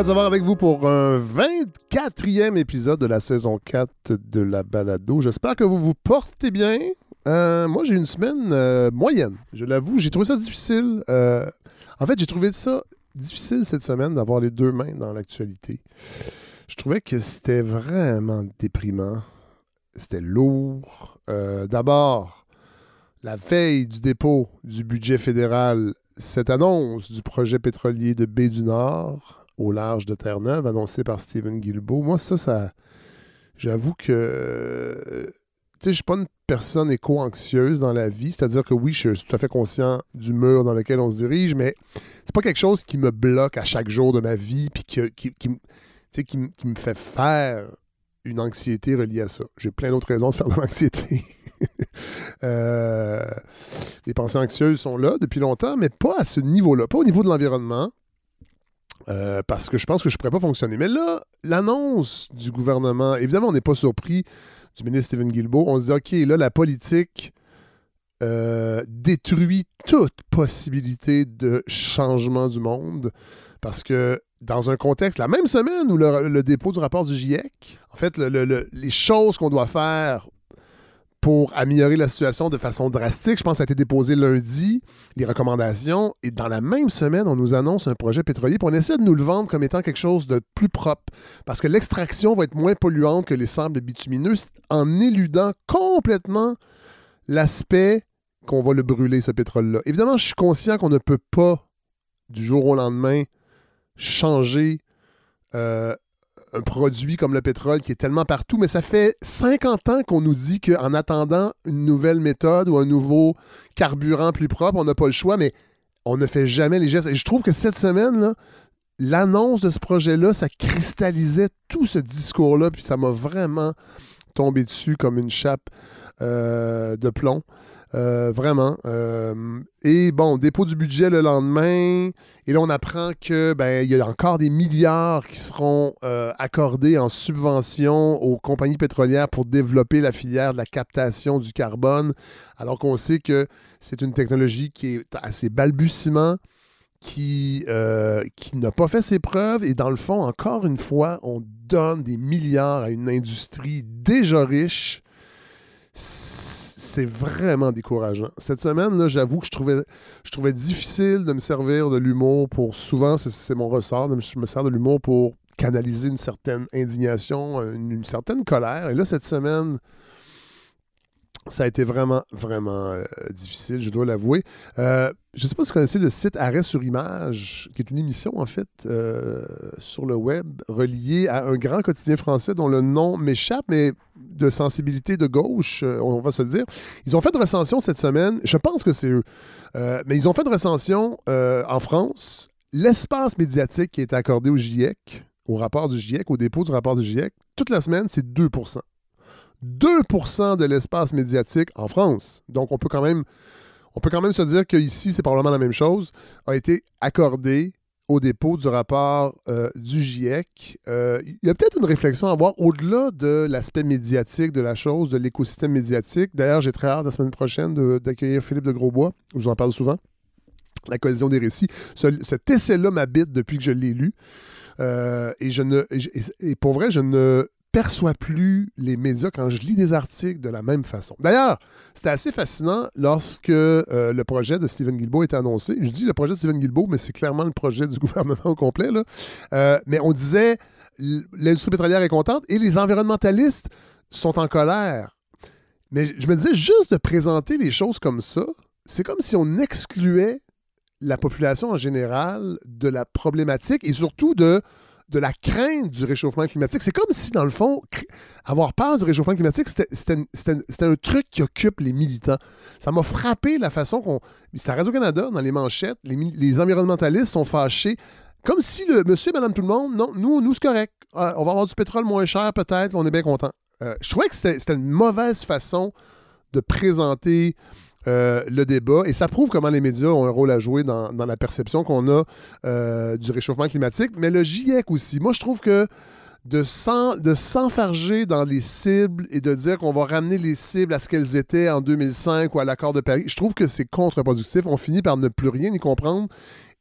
Faites savoir avec vous pour un 24e épisode de la saison 4 de la balado. J'espère que vous vous portez bien. Euh, moi, j'ai une semaine euh, moyenne, je l'avoue. J'ai trouvé ça difficile. Euh, en fait, j'ai trouvé ça difficile cette semaine d'avoir les deux mains dans l'actualité. Je trouvais que c'était vraiment déprimant. C'était lourd. D'abord, la veille du dépôt du budget fédéral, cette annonce du projet pétrolier de Baie du Nord au large de Terre-Neuve, annoncé par Steven Guilbeault. Moi, ça, ça. J'avoue que. Tu sais, je suis pas une personne éco-anxieuse dans la vie. C'est-à-dire que oui, je suis tout à fait conscient du mur dans lequel on se dirige, mais c'est pas quelque chose qui me bloque à chaque jour de ma vie puis qui, me fait faire une anxiété reliée à ça. J'ai plein d'autres raisons de faire de l'anxiété. Euh, les pensées anxieuses sont là depuis longtemps, mais pas à ce niveau-là, pas au niveau de l'environnement, euh, parce que je pense que je ne pourrais pas fonctionner. Mais là, l'annonce du gouvernement, évidemment, on n'est pas surpris du ministre Stephen Guilbeault. On se dit, OK, là, la politique euh, détruit toute possibilité de changement du monde. Parce que dans un contexte, la même semaine où le, dépôt du rapport du GIEC, en fait, les choses qu'on doit faire pour améliorer la situation de façon drastique. Je pense que ça a été déposé lundi, les recommandations. Et dans la même semaine, on nous annonce un projet pétrolier. Puis on essaie de nous le vendre comme étant quelque chose de plus propre. Parce que l'extraction va être moins polluante que les sables bitumineux en éludant complètement l'aspect qu'on va le brûler, ce pétrole-là. Évidemment, je suis conscient qu'on ne peut pas, du jour au lendemain, changer euh, un produit comme le pétrole qui est tellement partout, mais ça fait 50 ans qu'on nous dit qu'en attendant une nouvelle méthode ou un nouveau carburant plus propre, on n'a pas le choix, mais on ne fait jamais les gestes. Et je trouve que cette semaine, l'annonce de ce projet-là, ça cristallisait tout ce discours-là, puis ça m'a vraiment tombé dessus comme une chape euh, de plomb. Euh, vraiment. Euh, et bon, dépôt du budget le lendemain. Et là, on apprend que ben, il y a encore des milliards qui seront euh, accordés en subvention aux compagnies pétrolières pour développer la filière de la captation du carbone, alors qu'on sait que c'est une technologie qui est assez balbutiement, qui, qui n'a pas fait ses preuves. Et dans le fond, encore une fois, on donne des milliards à une industrie déjà riche c'est vraiment décourageant. Cette semaine, là, j'avoue que je trouvais, je trouvais difficile de me servir de l'humour pour. Souvent, c'est mon ressort, je me sers de l'humour pour canaliser une certaine indignation, une certaine colère. Et là, cette semaine, ça a été vraiment, vraiment euh, difficile, je dois l'avouer. Euh, je ne sais pas si vous connaissez le site Arrêt sur Image, qui est une émission, en fait, euh, sur le web, reliée à un grand quotidien français dont le nom m'échappe, mais de sensibilité de gauche, on va se le dire. Ils ont fait une recension cette semaine, je pense que c'est eux, mais ils ont fait une recension en France. L'espace médiatique qui est accordé au GIEC, au rapport du GIEC, au dépôt du rapport du GIEC, toute la semaine, c'est 2 2% de l'espace médiatique en France. Donc, on peut quand même, on peut quand même se dire qu'ici, c'est probablement la même chose, a été accordé au dépôt du rapport euh, du GIEC. Euh, il y a peut-être une réflexion à avoir au-delà de l'aspect médiatique de la chose, de l'écosystème médiatique. D'ailleurs, j'ai très hâte la semaine prochaine d'accueillir Philippe de Grosbois, je vous en parle souvent. La collision des récits. cet essai-là m'habite depuis que je l'ai lu. Euh, et je ne et pour vrai, je ne perçois plus les médias quand je lis des articles de la même façon. D'ailleurs, c'était assez fascinant lorsque euh, le projet de Stephen Guilbeault était annoncé. Je dis le projet de Stephen Guilbeault, mais c'est clairement le projet du gouvernement au complet. Euh, mais on disait l'industrie pétrolière est contente et les environnementalistes sont en colère. Mais je me disais juste de présenter les choses comme ça, c'est comme si on excluait la population en général de la problématique et surtout de de la crainte du réchauffement climatique. C'est comme si, dans le fond, avoir peur du réchauffement climatique, c'était un truc qui occupe les militants. Ça m'a frappé la façon qu'on... C'était à Radio-Canada, dans les manchettes, les, environnementalistes sont fâchés. Comme si le monsieur et madame tout le monde, non, nous, nous c'est correct. Ah, on va avoir du pétrole moins cher peut-être, on est bien content. Euh, je trouvais que c'était une mauvaise façon de présenter euh, le débat. Et ça prouve comment les médias ont un rôle à jouer dans, la perception qu'on a euh, du réchauffement climatique. Mais le GIEC aussi. Moi, je trouve que de s'enfarger dans les cibles et de dire qu'on va ramener les cibles à ce qu'elles étaient en 2005 ou à l'accord de Paris, je trouve que c'est contre-productif. On finit par ne plus rien y comprendre.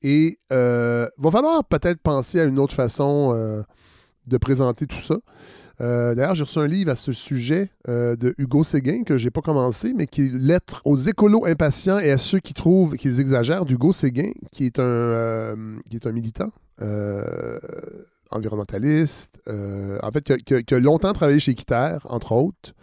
Et il va falloir peut-être penser à une autre façon de présenter tout ça. Euh, d'ailleurs, j'ai reçu un livre à ce sujet euh, de Hugo Séguin que j'ai pas commencé, mais qui est Lettre aux écolos impatients et à ceux qui trouvent qu'ils exagèrent d'Hugo Séguin, qui est un, euh, militant environnementaliste, en fait, qui a, longtemps travaillé chez Quitter, entre autres.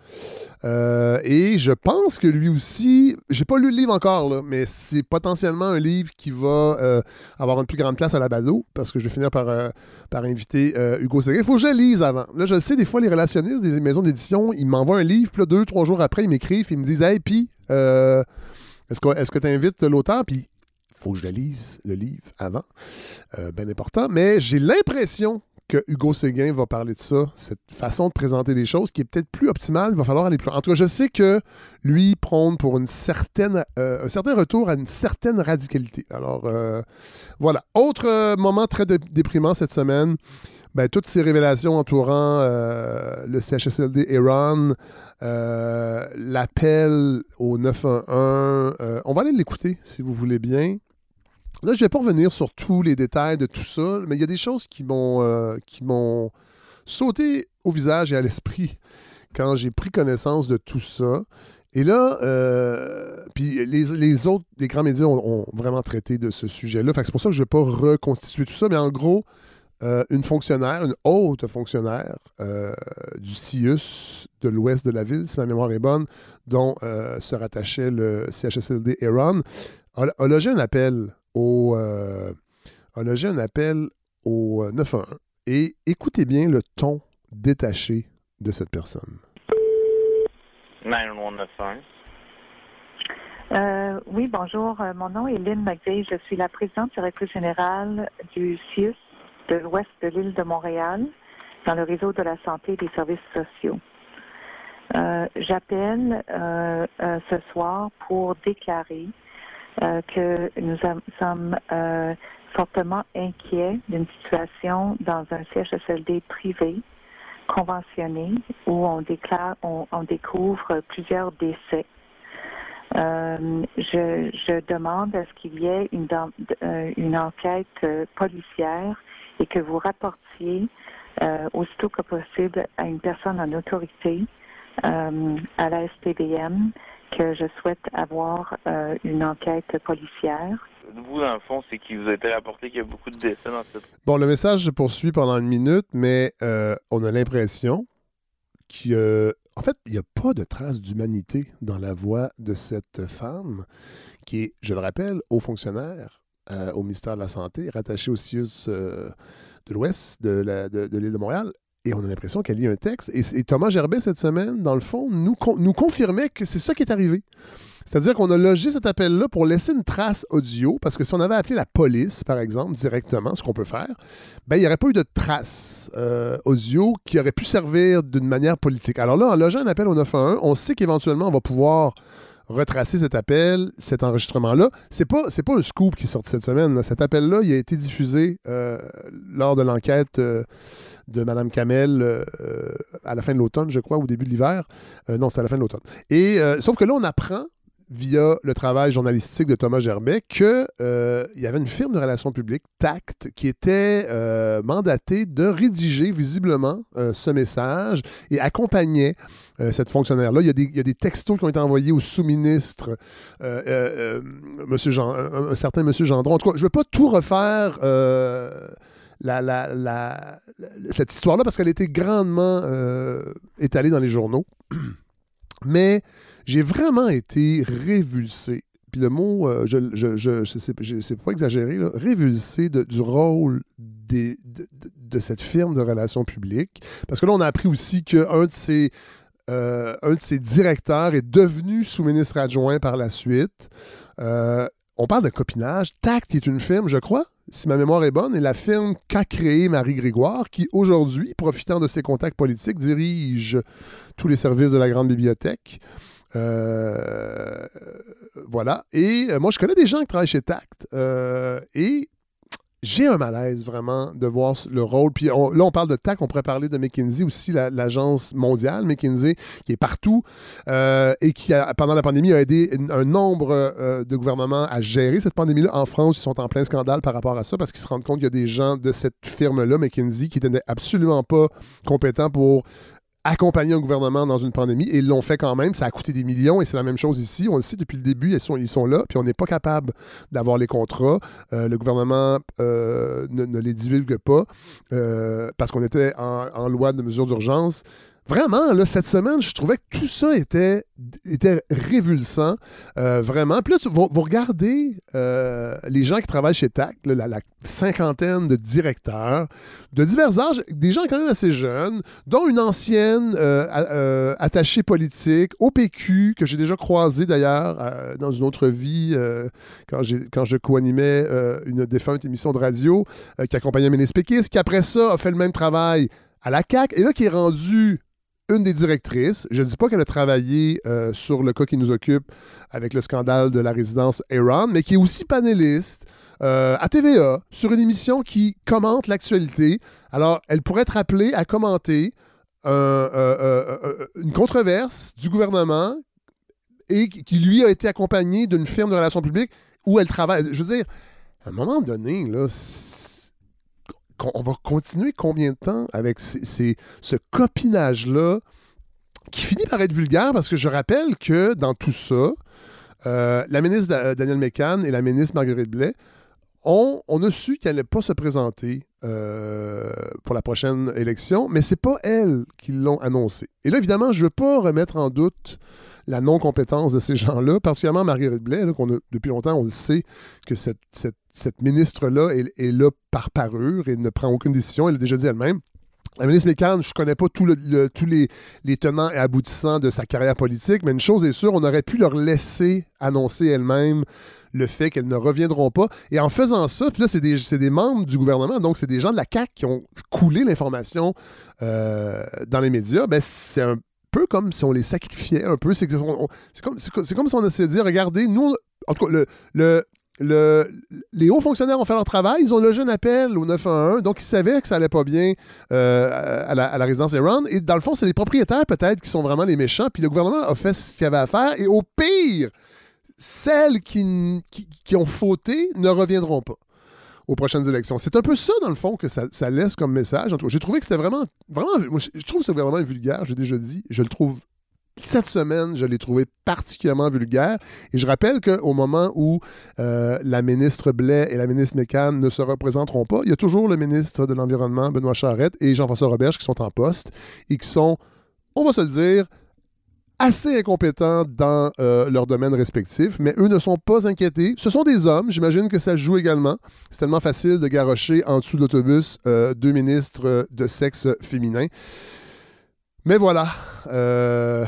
Euh, et je pense que lui aussi, j'ai pas lu le livre encore, là, mais c'est potentiellement un livre qui va euh, avoir une plus grande place à la bado, parce que je vais finir par, euh, par inviter Hugo Séguin. Il faut que je le lise avant. Là, je sais, des fois, les relationnistes des maisons d'édition, ils m'envoient un livre, puis là, deux, trois jours après, ils m'écrivent, ils me disent Hey, puis, est-ce que tu invites l'auteur? Puis, faut que je le lise, le livre, avant. bien important. Mais j'ai l'impression que Hugo Séguin va parler de ça, cette façon de présenter les choses qui est peut-être plus optimale. Il va falloir aller plus loin. En tout cas, je sais que lui prône pour une certaine, euh, un certain retour à une certaine radicalité. Alors, euh, voilà. Autre euh, moment très déprimant cette semaine. Ben, toutes ces révélations entourant le CHSLD Iran, l'appel au 911. on va aller l'écouter si vous voulez bien. Là, je ne vais pas revenir sur tous les détails de tout ça, mais il y a des choses qui m'ont euh, qui m'ont sauté au visage et à l'esprit quand j'ai pris connaissance de tout ça. Et là, euh, puis les, autres, les grands médias ont, vraiment traité de ce sujet-là. c'est pour ça que je ne vais pas reconstituer tout ça, mais en gros, euh, une fonctionnaire, une haute fonctionnaire du CIUS de l'ouest de la ville, si ma mémoire est bonne, dont se rattachait le CHSLD Iran, a, a logé un appel au, euh, a logé un appel au 911. Euh, Et écoutez bien le ton détaché de cette personne. 911 euh, oui, bonjour. Euh, mon nom est Lynn McVeigh. Je suis la présidente directrice générale du CIUS de l'ouest de l'île de Montréal dans le réseau de la santé et des services sociaux. Euh, J'appelle ce soir pour déclarer euh, que nous sommes euh, fortement inquiets d'une situation dans un CHSLD privé conventionné où on déclare, on, découvre plusieurs décès. Euh, je, je, demande à ce qu'il y ait une, une enquête policière et que vous rapportiez aussitôt que possible à une personne en autorité à la SPDM que je souhaite avoir euh, une enquête policière. Vous, dans le fond, c'est qu'il vous a été rapporté qu'il y a beaucoup de décès dans cette... Bon, le message se poursuit pendant une minute, mais euh, on a l'impression qu'en en fait, il n'y a pas de trace d'humanité dans la voix de cette femme qui est, je le rappelle, haut fonctionnaire euh, au ministère de la Santé, rattachée au CIUS de l'Ouest de l'île de Montréal. Et on a l'impression qu'elle lit un texte. Et, Thomas Gerbet, cette semaine, dans le fond, nous, nous confirmait que c'est ça qui est arrivé. C'est-à-dire qu'on a logé cet appel-là pour laisser une trace audio, parce que si on avait appelé la police, par exemple, directement, ce qu'on peut faire, ben, il n'y aurait pas eu de trace euh, audio qui aurait pu servir d'une manière politique. Alors là, en logeant un appel au 911, on sait qu'éventuellement, on va pouvoir retracer cet appel, cet enregistrement-là. C'est pas, pas un scoop qui est sorti cette semaine. Cet appel-là, il a été diffusé euh, lors de l'enquête. Euh, de Mme Kamel euh, à la fin de l'automne, je crois, ou au début de l'hiver. Euh, non, c'était à la fin de l'automne. Et euh, sauf que là, on apprend via le travail journalistique de Thomas Gerbet qu'il y avait une firme de relations publiques, TACT, qui était mandatée de rédiger visiblement ce message et accompagnait cette fonctionnaire-là. Il, y a des textos qui ont été envoyés au sous-ministre, monsieur un, certain M. Gendron. En tout cas, je ne veux pas tout refaire la, la, cette histoire-là parce qu'elle été grandement euh, étalée dans les journaux. Mais j'ai vraiment été révulsé. Puis le mot, euh, je, je, je, c'est pas exagéré, révulsé du rôle des, de, cette firme de relations publiques. Parce que là, on a appris aussi qu'un de ses euh, un de ses directeurs est devenu sous-ministre adjoint par la suite. On parle de copinage. Tact est une firme, je crois, si ma mémoire est bonne, est la firme qu'a créée Marie Grégoire, qui aujourd'hui, profitant de ses contacts politiques, dirige tous les services de la Grande Bibliothèque. Euh, voilà. Et euh, moi, je connais des gens qui travaillent chez Tact. Euh, et j'ai un malaise vraiment de voir le rôle. Puis là, on parle de TAC, on pourrait parler de McKinsey aussi, l'agence mondiale McKinsey, qui est partout euh, et qui, pendant la pandémie, a aidé un nombre euh, de gouvernements à gérer cette pandémie-là. En France, ils sont en plein scandale par rapport à ça parce qu'ils se rendent compte qu'il y a des gens de cette firme-là, McKinsey, qui n'étaient absolument pas compétents pour accompagner un gouvernement dans une pandémie et ils l'ont fait quand même. Ça a coûté des millions et c'est la même chose ici. On le sait depuis le début, ils sont, ils sont là, puis on n'est pas capable d'avoir les contrats. Euh, le gouvernement euh, ne, les divulgue pas euh, parce qu'on était en, en, loi de mesure d'urgence. Vraiment, là, cette semaine, je trouvais que tout ça était, était révulsant. Euh, vraiment. Puis là, vous, regardez euh, les gens qui travaillent chez TAC, la, cinquantaine de directeurs de divers âges, des gens quand même assez jeunes, dont une ancienne euh, attachée politique, au PQ, que j'ai déjà croisée d'ailleurs dans une autre vie, quand, quand je co-animais une défunte émission de radio qui accompagnait Mélis Pékis, qui après ça a fait le même travail à la CAQ, et là qui est rendu une des directrices. Je ne dis pas qu'elle a travaillé euh, sur le cas qui nous occupe avec le scandale de la résidence Aaron, mais qui est aussi panéliste euh, à TVA sur une émission qui commente l'actualité. Alors, elle pourrait être appelée à commenter une controverse du gouvernement et qui, lui, a été accompagnée d'une firme de relations publiques où elle travaille. Je veux dire, à un moment donné, là, on va continuer combien de temps avec ce copinage-là qui finit par être vulgaire parce que je rappelle que dans tout ça, euh, la ministre Danielle Mécan et la ministre Marguerite Blais ont, on a su qu'elle n'allait pas se présenter euh, pour la prochaine élection, mais c'est pas elles qui l'ont annoncé. Et là, évidemment, je ne veux pas remettre en doute la non-compétence de ces gens-là, particulièrement Marguerite Blais, qu'on a, depuis longtemps, on le sait que cette, ministre-là est, là par parure et ne prend aucune décision. Elle l'a déjà dit elle-même. La ministre Mécan, je ne connais pas tous les, les, tenants et aboutissants de sa carrière politique, mais une chose est sûre, on aurait pu leur laisser annoncer elle-même le fait qu'elles ne reviendront pas. Et en faisant ça, puis là, c'est des, des, membres du gouvernement, donc c'est des gens de la CAQ qui ont coulé l'information euh, dans les médias. Ben, c'est un comme si on les sacrifiait un peu. C'est comme, comme, si on essayait de dire, regardez, nous, en tout cas, le, le, le, les hauts fonctionnaires ont fait leur travail, ils ont logé un appel au 911, donc ils savaient que ça allait pas bien euh, à, la, résidence Aaron. Et dans le fond, c'est les propriétaires peut-être qui sont vraiment les méchants, puis le gouvernement a fait ce qu'il avait à faire, et au pire, celles qui, qui ont fauté ne reviendront pas aux prochaines élections. C'est un peu ça, dans le fond, que ça, laisse comme message. J'ai trouvé que c'était vraiment, vraiment. je trouve ce gouvernement vulgaire, j'ai déjà dit. Je le trouve. Cette semaine, je l'ai trouvé particulièrement vulgaire. Et je rappelle qu'au moment où euh, la ministre Blais et la ministre Mécan ne se représenteront pas, il y a toujours le ministre de l'Environnement, Benoît Charette, et Jean-François Roberge qui sont en poste et qui sont, on va se le dire, assez incompétents dans euh, leur domaine respectif, mais eux ne sont pas inquiétés. Ce sont des hommes, j'imagine que ça joue également. C'est tellement facile de garrocher en dessous de l'autobus euh, deux ministres de sexe féminin. Mais voilà, euh,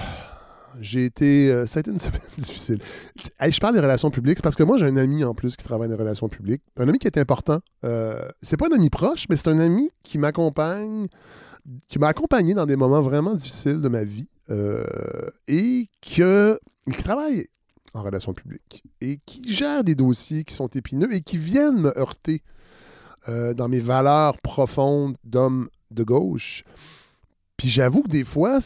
j'ai été... ça a été une semaine difficile. je parle des relations publiques, parce que moi j'ai un ami en plus qui travaille dans les relations publiques. Un ami qui est important. c'est pas un ami proche, mais c'est un ami qui m'accompagne qui m'a accompagné dans des moments vraiment difficiles de ma vie. Euh, et que, qui travaille en relations publiques et qui gère des dossiers qui sont épineux et qui viennent me heurter euh, dans mes valeurs profondes d'homme de gauche. Puis j'avoue que des fois,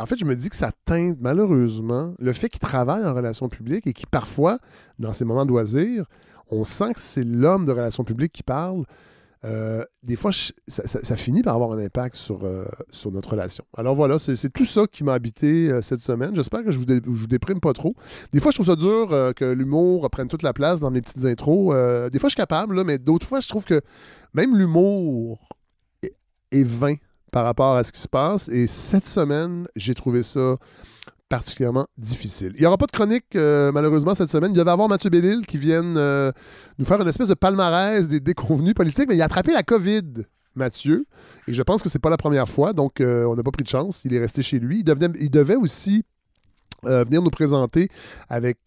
en fait, je me dis que ça teinte malheureusement le fait qu'il travaille en relations publiques et qui parfois, dans ses moments de loisirs, on sent que c'est l'homme de relations publiques qui parle euh, des fois, ça, finit par avoir un impact sur, euh, sur notre relation. Alors voilà, c'est tout ça qui m'a habité euh, cette semaine. J'espère que je vous, vous déprime pas trop. Des fois, je trouve ça dur que l'humour prenne toute la place dans mes petites intros. des fois, je suis capable, là, mais d'autres fois, je trouve que même l'humour est, est vain par rapport à ce qui se passe. Et cette semaine, j'ai trouvé ça particulièrement difficile. Il n'y aura pas de chronique, euh, malheureusement, cette semaine. Il devait y avoir Mathieu Bellil qui vienne euh, nous faire une espèce de palmarès des déconvenus politiques, mais il a attrapé la COVID, Mathieu, et je pense que c'est pas la première fois, donc euh, on n'a pas pris de chance. Il est resté chez lui. Il, devait aussi venir nous présenter avec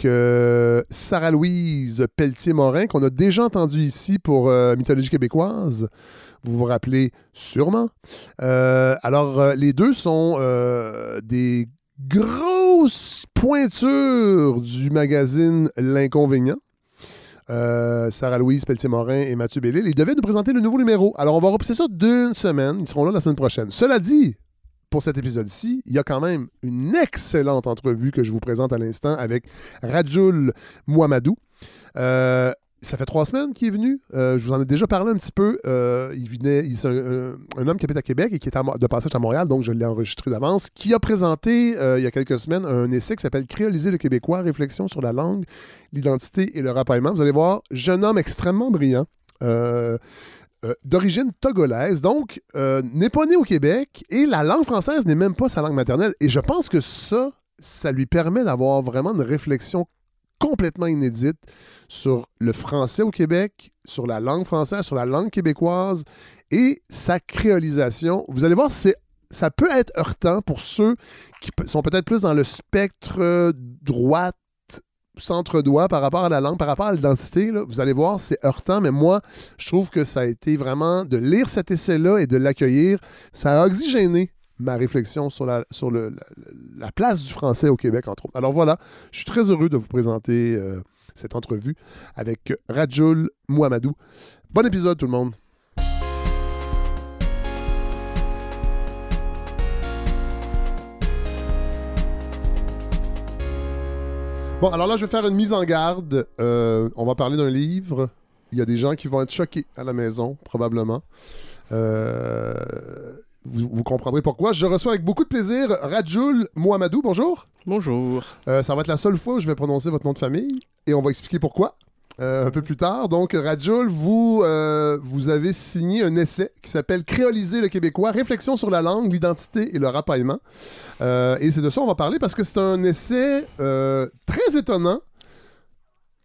Sarah-Louise Pelletier-Morin, qu'on a déjà entendu ici pour Mythologie québécoise. Vous vous rappelez sûrement. alors, les deux sont des grosse pointure du magazine L'Inconvénient. euh, Sarah-Louise Pelletier-Morin et Mathieu Bellil. Ils devaient nous présenter le nouveau numéro. Alors, on va repousser ça d'une semaine. Ils seront là la semaine prochaine. Cela dit, pour cet épisode-ci, il y a quand même une excellente entrevue que je vous présente à l'instant avec Rajul Mouamadou. Euh, ça fait trois semaines qu'il est venu. Euh, je vous en ai déjà parlé un petit peu. Euh, il venait, il- c'est un, homme qui habite à Québec et qui est de passage à Montréal, donc je l'ai enregistré d'avance, qui a présenté euh, il y a quelques semaines un essai qui s'appelle Créoliser le Québécois, réflexion sur la langue, l'identité et le rapaillement. Vous allez voir, jeune homme extrêmement brillant. d'origine togolaise, donc n'est pas né au Québec et la langue française n'est même pas sa langue maternelle. Et je pense que ça, ça lui permet d'avoir vraiment une réflexion complètement inédite sur le français au Québec, sur la langue française, sur la langue québécoise et sa créolisation. Vous allez voir, c'est ça peut être heurtant pour ceux qui sont peut-être plus dans le spectre euh, droite centre-droit par rapport à la langue, par rapport à l'identité. Vous allez voir, c'est heurtant, mais moi, je trouve que ça a été vraiment de lire cet essai-là et de l'accueillir. Ça a oxygéné ma réflexion sur, la, sur le- la, la place du français au Québec, entre autres. Alors voilà, je suis très heureux de vous présenter euh, cette entrevue avec Rajul Mouamadou. Bon épisode, tout le monde. Bon, alors là, je vais faire une mise en garde. Euh, on va parler d'un livre. Il y a des gens qui vont être choqués à la maison, probablement. Euh, vous, vous comprendrez pourquoi. Je reçois avec beaucoup de plaisir Rajul Mouamadou. Bonjour. Bonjour. Euh, ça va être la seule fois où je vais prononcer votre nom de famille et on va expliquer pourquoi euh, un peu plus tard. Donc, Rajul, vous, euh, vous avez signé un essai qui s'appelle Créoliser le Québécois, réflexion sur la langue, l'identité et le rapaillement. Et c'est de ça qu'on va parler parce que c'est un essai très étonnant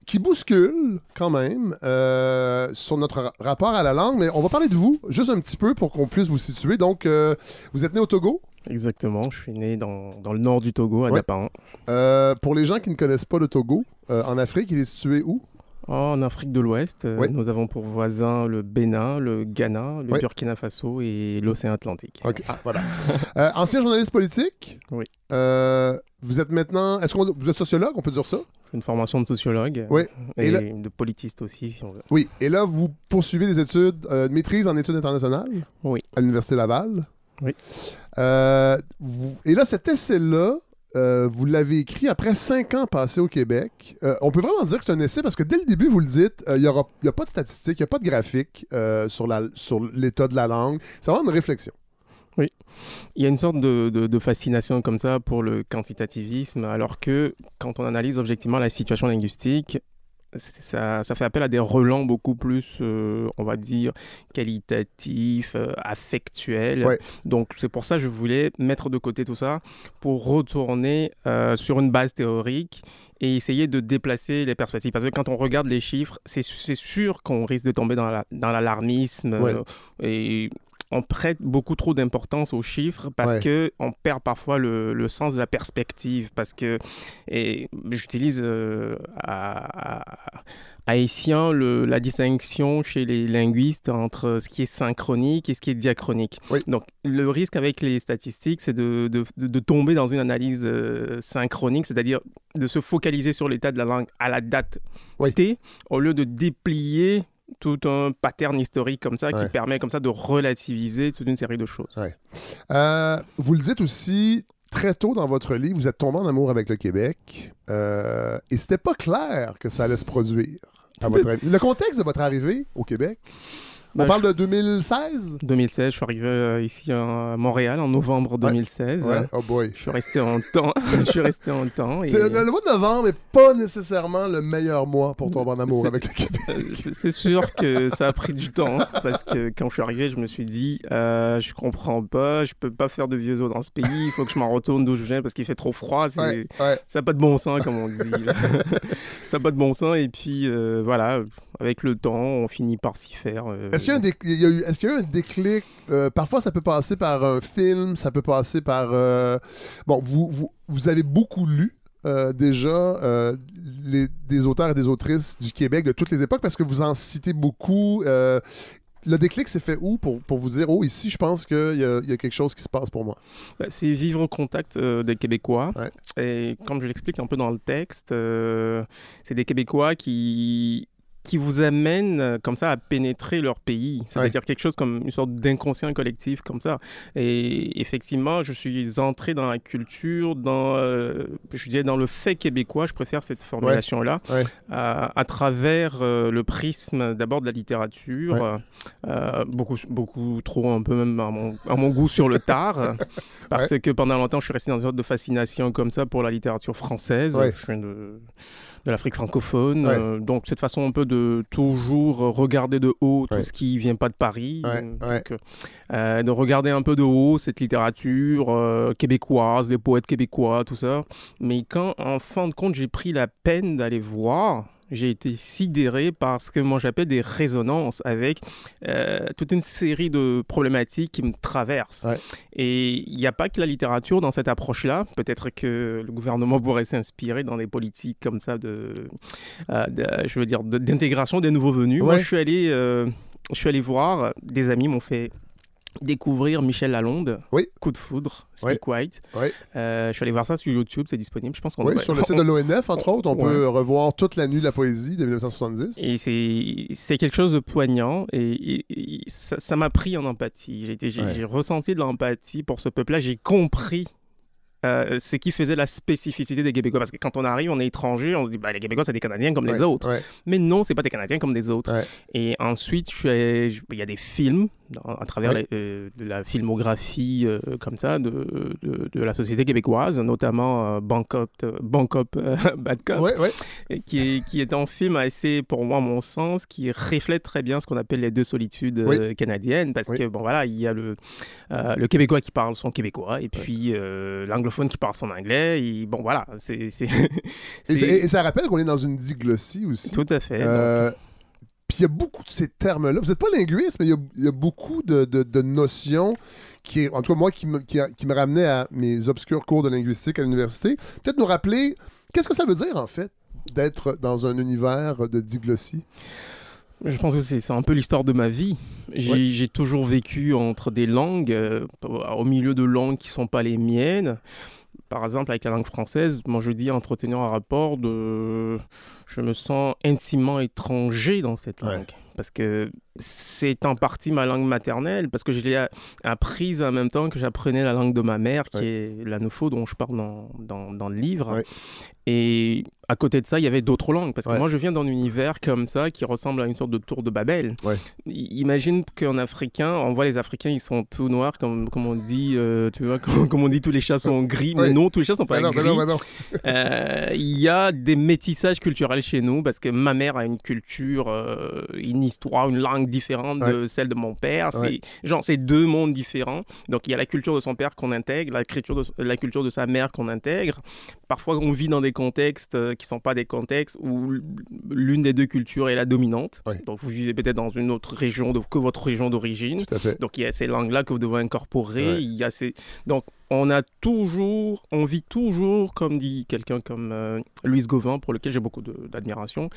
qui bouscule quand même euh, sur notre ra- rapport à la langue, mais on va parler de vous juste un petit peu pour qu'on puisse vous situer. Donc, euh, vous êtes né au Togo? Exactement, je suis né dans, dans le nord du Togo, à Ouais. Dapan. Euh, pour les gens qui ne connaissent pas le Togo, en Afrique, il est situé où? En Afrique de l'Ouest, nous avons pour voisins le Bénin, le Ghana, le. Burkina Faso et l'océan Atlantique. OK, voilà. Euh, ancien journaliste politique? Oui. Euh, vous êtes maintenant... Est-ce qu'on vous êtes sociologue, on peut dire ça? J'ai une formation de sociologue Ouais. et, Et là- de politiste aussi, si on veut. Oui. Et là, vous poursuivez des études, euh, de maîtrise en études internationales? Oui. À l'Université Laval? Oui. Euh, vous- Et là, cet essai-là, euh, vous l'avez écrit après cinq ans passés au Québec. Euh, on peut vraiment dire que c'est un essai parce que dès le début, vous le dites, euh, il n'y a pas de statistiques, il n'y a pas de graphiques sur la- sur l'état de la langue. C'est vraiment une réflexion. Il y a une sorte de, de- de fascination comme ça pour le quantitativisme, alors que quand on analyse objectivement la situation linguistique, ça, ça fait appel à des relents beaucoup plus, euh, on va dire, qualitatifs, euh, affectuels. Ouais. Donc c'est pour ça que je voulais mettre de côté tout ça pour retourner euh, sur une base théorique et essayer de déplacer les perspectives. Parce que quand on regarde les chiffres, c'est sûr qu'on risque de tomber dans la- dans l'alarmisme Ouais. euh, et on prête beaucoup trop d'importance aux chiffres parce Ouais. que on perd parfois le, le sens de la perspective. Parce que, et j'utilise euh, à, à- Haïtien le- la distinction chez les linguistes entre ce qui est synchronique et ce qui est diachronique. Oui. Donc, le risque avec les statistiques, c'est de, de- de- de tomber dans une analyse euh, synchronique, c'est-à-dire de se focaliser sur l'état de la langue à la date Oui. T, au lieu de déplier tout un pattern historique comme ça Ouais. qui permet comme ça de relativiser toute une série de choses. Ouais. Euh, vous le dites aussi très tôt dans votre livre, vous êtes tombé en amour avec le Québec euh, et c'était pas clair que ça allait se produire. À votre avis. Le contexte de votre arrivée au Québec, on Ben, parle de 2016 je- 2016, je suis arrivé euh, ici à Montréal en novembre 2016. Ouais. Oh boy. Je suis resté en temps. je suis resté en temps. et- C'est- Le, mois de novembre n'est pas nécessairement le meilleur mois pour tomber en amour C'est- avec le Québec. Euh, C'est sûr que ça a pris du temps parce que quand je suis arrivé, je me suis dit, euh, je comprends pas, je peux pas faire de vieux os dans ce pays, il faut que je m'en retourne d'où je viens parce qu'il fait trop froid. c'est- Ouais. Ça n'a pas de bon sens, comme on dit. ça n'a pas de bon sens. Et puis, euh, voilà, avec le temps, on finit par s'y faire. euh, Est-ce qu'il y a y eu- est-ce qu'il y a eu un déclic euh, Parfois, ça peut passer par un film, ça peut passer par. euh, Bon, vous, vous, vous avez beaucoup lu. déjà les- des auteurs et des autrices du Québec de toutes les époques parce que vous en citez beaucoup. le déclic s'est fait où pour, pour vous dire Oh, ici, je pense qu'il y y a quelque chose qui se passe pour moi? Bah, c'est vivre au contact euh, des Québécois. Ouais. Et comme je l'explique un peu dans le texte, euh, c'est des Québécois qui qui vous amène euh, comme ça à pénétrer leur pays. C'est-à-dire quelque chose comme une sorte d'inconscient collectif comme ça. Et effectivement, je suis entré dans la culture, dans, euh, je dirais dans le fait québécois, je préfère cette formulation-là, à, travers euh, le prisme d'abord de la littérature, beaucoup, beaucoup trop un peu même à mon, à mon goût sur le tard, parce que pendant longtemps, je suis resté dans une sorte de fascination comme ça pour la littérature française. Je suis de de l'Afrique francophone. Euh, donc, cette façon un peu de toujours regarder de haut tout ce qui vient pas de Paris. Euh, de regarder un peu de haut cette littérature euh, québécoise, les poètes québécois, tout ça. Mais quand, en fin de compte, j'ai pris la peine d'aller voir j'ai été sidéré par ce que moi j'appelle des résonances avec euh, toute une série de problématiques qui me traversent. Et il n'y a pas que la littérature dans cette approche-là. Peut-être que le gouvernement pourrait s'inspirer dans des politiques comme ça de, euh, je veux dire, d'intégration des nouveaux venus. Moi, je suis allé, euh, je suis allé voir, des amis m'ont fait découvrir Michel Lalonde, oui. Coup de foudre, Speak White. Euh, je suis allé voir ça sur YouTube, c'est disponible. Je pense qu'on oui, sur le site de l'ONF, entre autres, on peut revoir toute la nuit de la poésie de 1970. Et c'est quelque chose de poignant et, ça m'a pris en empathie. J'ai ressenti de l'empathie pour ce peuple-là. J'ai compris euh, ce qui faisait la spécificité des Québécois. Parce que quand on arrive, on est étranger, on se dit, bah, les Québécois, c'est des Canadiens comme les autres. Mais non, c'est pas des Canadiens comme des autres. Et ensuite, il y a des films à travers euh, de la filmographie euh, comme ça de, de, la société québécoise, notamment Bangkok, Bangkok Bad Cop, qui, est, qui est un film assez, pour moi, à mon sens, qui reflète très bien ce qu'on appelle les deux solitudes canadiennes, parce que, bon, voilà, il y a le, le Québécois qui parle son québécois, et puis l'anglophone qui parle son anglais, et, bon, voilà, c'est... Et, ça rappelle qu'on est dans une diglossie aussi. Tout à fait. Puis il y a beaucoup de ces termes-là. Vous n'êtes pas linguiste, mais il y, a, beaucoup de, de, notions qui, en tout cas, moi, qui me, qui, me ramenaient à mes obscurs cours de linguistique à l'université. Peut-être nous rappeler, qu'est-ce que ça veut dire, en fait, d'être dans un univers de diglossie? Je pense que c'est un peu l'histoire de ma vie. J'ai toujours vécu entre des langues, euh, au milieu de langues qui ne sont pas les miennes par exemple, avec la langue française, moi je dis entretenir un rapport de. Je me sens intimement étranger dans cette langue. Parce que c'est en partie ma langue maternelle, parce que je l'ai apprise en même temps que j'apprenais la langue de ma mère, qui est l'anofo dont je parle dans, dans, dans le livre. Et à côté de ça, il y avait d'autres langues. Parce que moi, je viens d'un univers comme ça qui ressemble à une sorte de tour de Babel. Imagine qu'en africain, on voit les Africains, ils sont tout noirs, comme, comme on dit, euh, tu vois, comme, on dit, tous les chats sont gris. Mais non, tous les chats sont pas gris. Euh, il y a des métissages culturels chez nous parce que ma mère a une culture, euh, une histoire, une langue différente de celle de mon père. C'est genre, c'est deux mondes différents. Donc, il y a la culture de son père qu'on intègre, la, de, la culture de sa mère qu'on intègre. Parfois, on vit dans des contextes euh, qui ne sont pas des contextes où l'une des deux cultures est la dominante. Donc vous vivez peut-être dans une autre région que votre région d'origine. Donc il y a ces langues-là que vous devez incorporer. Il y a ces... Donc on a toujours, on vit toujours, comme dit quelqu'un comme euh, Louise Gauvin, pour lequel j'ai beaucoup d'admiration,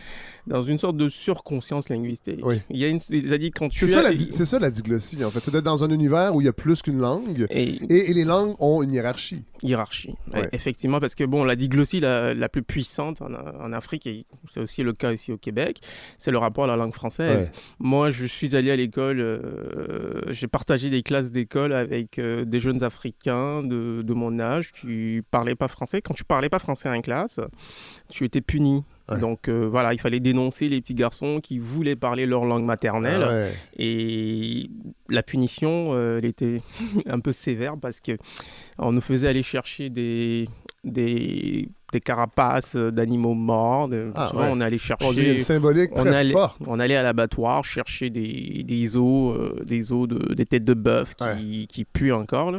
dans une sorte de surconscience linguistique. Il y a une, dit quand tu c'est ça, la, c'est ça la diglossie en fait, c'est d'être dans un univers où il y a plus qu'une langue et, et, les langues ont une hiérarchie. Hiérarchie, effectivement, parce que bon, la diglossie la, la plus puissante en, en Afrique, et c'est aussi le cas ici au Québec, c'est le rapport à la langue française. Moi, je suis allé à l'école, euh, j'ai partagé des classes d'école avec euh, des jeunes Africains de, mon âge qui parlaient pas français. Quand tu parlais pas français en classe, tu étais puni. Donc euh, voilà, il fallait dénoncer les petits garçons qui voulaient parler leur langue maternelle. Ah Et la punition, euh, elle était un peu sévère parce que on nous faisait aller chercher des, des des carapaces d'animaux morts. Ah, on allait chercher. On une symbolique on allait, On allait à l'abattoir chercher des, des os, euh, des os de, des têtes de bœuf qui, qui, puent encore.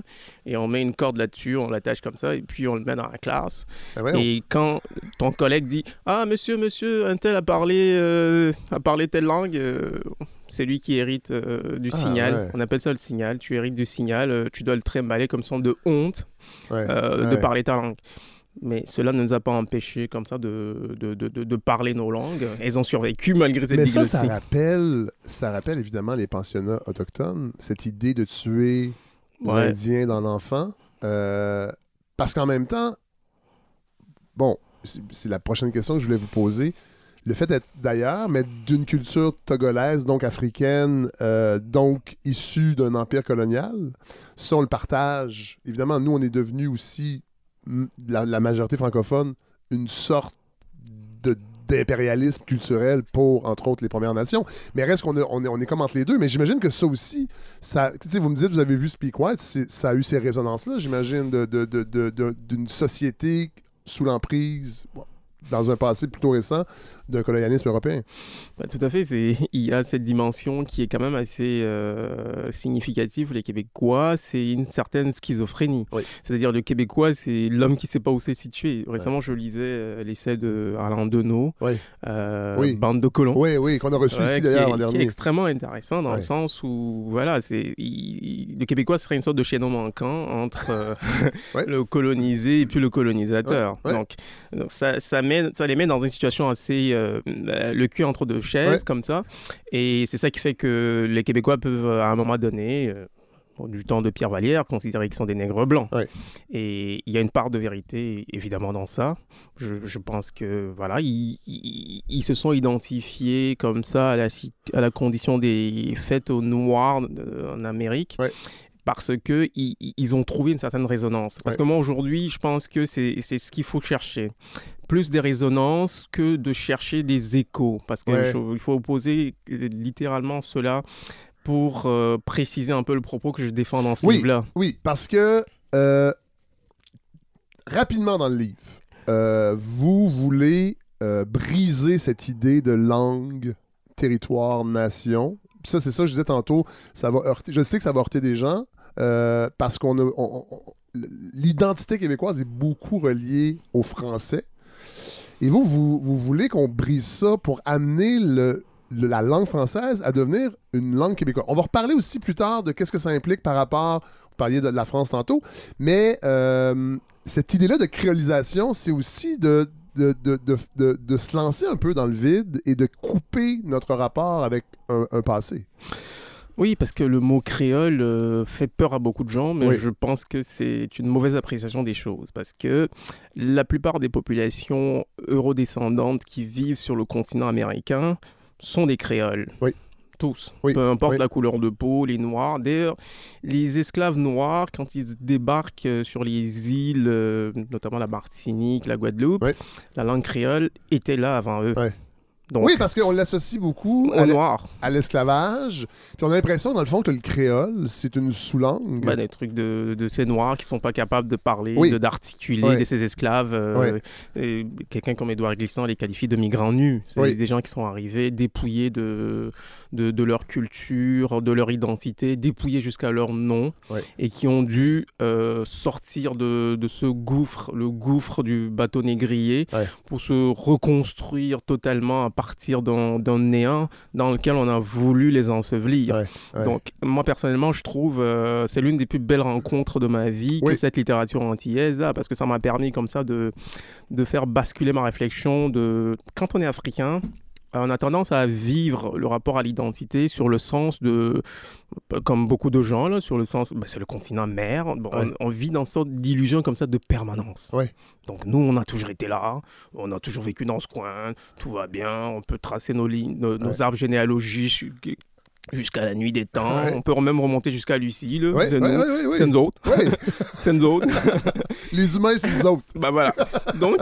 et on met une corde là-dessus, on l'attache comme ça, et puis on le met dans la classe. Ah et quand ton collègue dit Ah, monsieur, monsieur, un tel a parlé, euh, a parlé telle langue. Euh, c'est lui qui hérite du ah, signal. On appelle ça le signal. Tu hérites du signal. tu dois le trimballer comme son de honte de parler ta langue. Mais cela ne nous a pas empêchés comme ça de, de, de, de parler nos langues. Elles ont survécu malgré cette Mais ça, ça rappelle, ça rappelle évidemment les pensionnats autochtones, cette idée de tuer l'Indien dans l'enfant. Euh, parce qu'en même temps, bon, c'est la prochaine question que je voulais vous poser. le fait d'être d'ailleurs, mais d'une culture togolaise, donc africaine, euh, donc issue d'un empire colonial, ça, on le partage. Évidemment, nous, on est devenus aussi, la, majorité francophone, une sorte de d'impérialisme culturel pour, entre autres, les Premières Nations. Mais reste qu'on on est, on est comme entre les deux. Mais j'imagine que ça aussi, ça, vous me dites, vous avez vu Speak White, ça a eu ces résonances-là, j'imagine, de, de- de- de- d'une société sous l'emprise, dans un passé plutôt récent, d'un colonialisme européen. Bah, tout à fait, il y a cette dimension qui est quand même assez euh, significative. Les Québécois, c'est une certaine schizophrénie. Oui. C'est-à-dire le Québécois, c'est l'homme qui sait pas où c'est situé. Récemment, je lisais euh, l'essai de Alain Deneau, Oui. euh, Oui. Bande de colons. Oui, oui, qu'on a reçu Ouais, ici d'ailleurs l'an qui est dernier. extrêmement intéressant dans Ouais. le sens où voilà c'est le québécois serait une sorte de chaînon manquant entre euh, le colonisé et puis le colonisateur donc, donc ça, ça, met, ça les met dans une situation assez euh, euh, le cul entre deux chaises Ouais. comme ça et c'est ça qui fait que les québécois peuvent à un moment donné euh, du temps de Pierre Vallière, considérer qu'ils sont des nègres blancs. Ouais. Et il y a une part de vérité, évidemment, dans ça. Je, je pense que, voilà, ils, ils- ils se sont identifiés comme ça à la, sit- à la condition des fêtes aux Noirs euh, en Amérique. Ouais. Parce que ils, ils- ont trouvé une certaine résonance. Parce Ouais. que moi, aujourd'hui, je pense que c'est c'est ce qu'il faut chercher. Plus des résonances que de chercher des échos. Parce qu'il Ouais. faut opposer euh, littéralement cela pour euh, préciser un peu le propos que je défends dans ce Oui. livre-là. Oui, parce que euh, rapidement dans le livre, euh, vous voulez briser cette idée de langue, territoire, nation. Ça, c'est ça que je disais tantôt. Ça va heurter. Je sais que ça va heurter des gens euh, parce qu'on a l'identité québécoise est beaucoup reliée au français. Et vous, vous, voulez qu'on brise ça pour amener la langue française à devenir une langue québécoise. On va reparler aussi plus tard de qu'est-ce que ça implique par rapport, vous parliez de la France tantôt, mais euh, cette idée-là de créolisation, c'est aussi de, se lancer un peu dans le vide et de couper notre rapport avec un passé. Oui, parce que le mot créole euh, fait peur à beaucoup de gens, mais Oui. je pense que c'est une mauvaise appréciation des choses. Parce que la plupart des populations eurodescendantes qui vivent sur le continent américain sont des créoles. Oui. Tous. Oui. Peu importe Oui. la couleur de peau, les noirs. D'ailleurs, les esclaves noirs, quand ils débarquent euh, sur les îles, euh, notamment la Martinique, la Guadeloupe, la langue créole était là avant eux. Donc, oui, parce qu'on l'associe beaucoup à aux l'e- noirs. à l'esclavage. Puis on a l'impression, dans le fond, que le créole, c'est une sous-langue. Bah, des trucs de, de ces noirs qui sont pas capables de parler, Oui. de d'articuler, de ces esclaves. euh, Quelqu'un comme Édouard Glissant les qualifie de migrants nus. C'est Oui. des gens qui sont arrivés dépouillés de, de, de leur culture, de leur identité, dépouillés jusqu'à leur nom, Ouais. et qui ont dû euh, sortir de, de ce gouffre, le gouffre du bateau négrier, Ouais. pour se reconstruire totalement à partir d'un néant dans lequel on a voulu les ensevelir. Ouais. Donc, moi, personnellement, je trouve euh, c'est l'une des plus belles rencontres de ma vie Oui. que cette littérature antillaise, là, parce que ça m'a permis comme ça de, de faire basculer ma réflexion de... Quand on est africain, on a tendance à vivre le rapport à l'identité sur le sens de, euh, comme beaucoup de gens, là, sur le sens, bah, c'est le continent mère. Bon, Ouais. on, on vit dans une sorte d'illusion comme ça de permanence. Ouais. Donc nous, on a toujours été là, on a toujours vécu dans ce coin, tout va bien, on peut tracer nos lignes, nos, arbres généalogiques jusqu'à la nuit des temps, Ouais. on peut même remonter jusqu'à Lucille, Ouais, c'est ouais, nous, autres, c'est nous autres. Les humains, c'est nous autres. Bah voilà. Donc,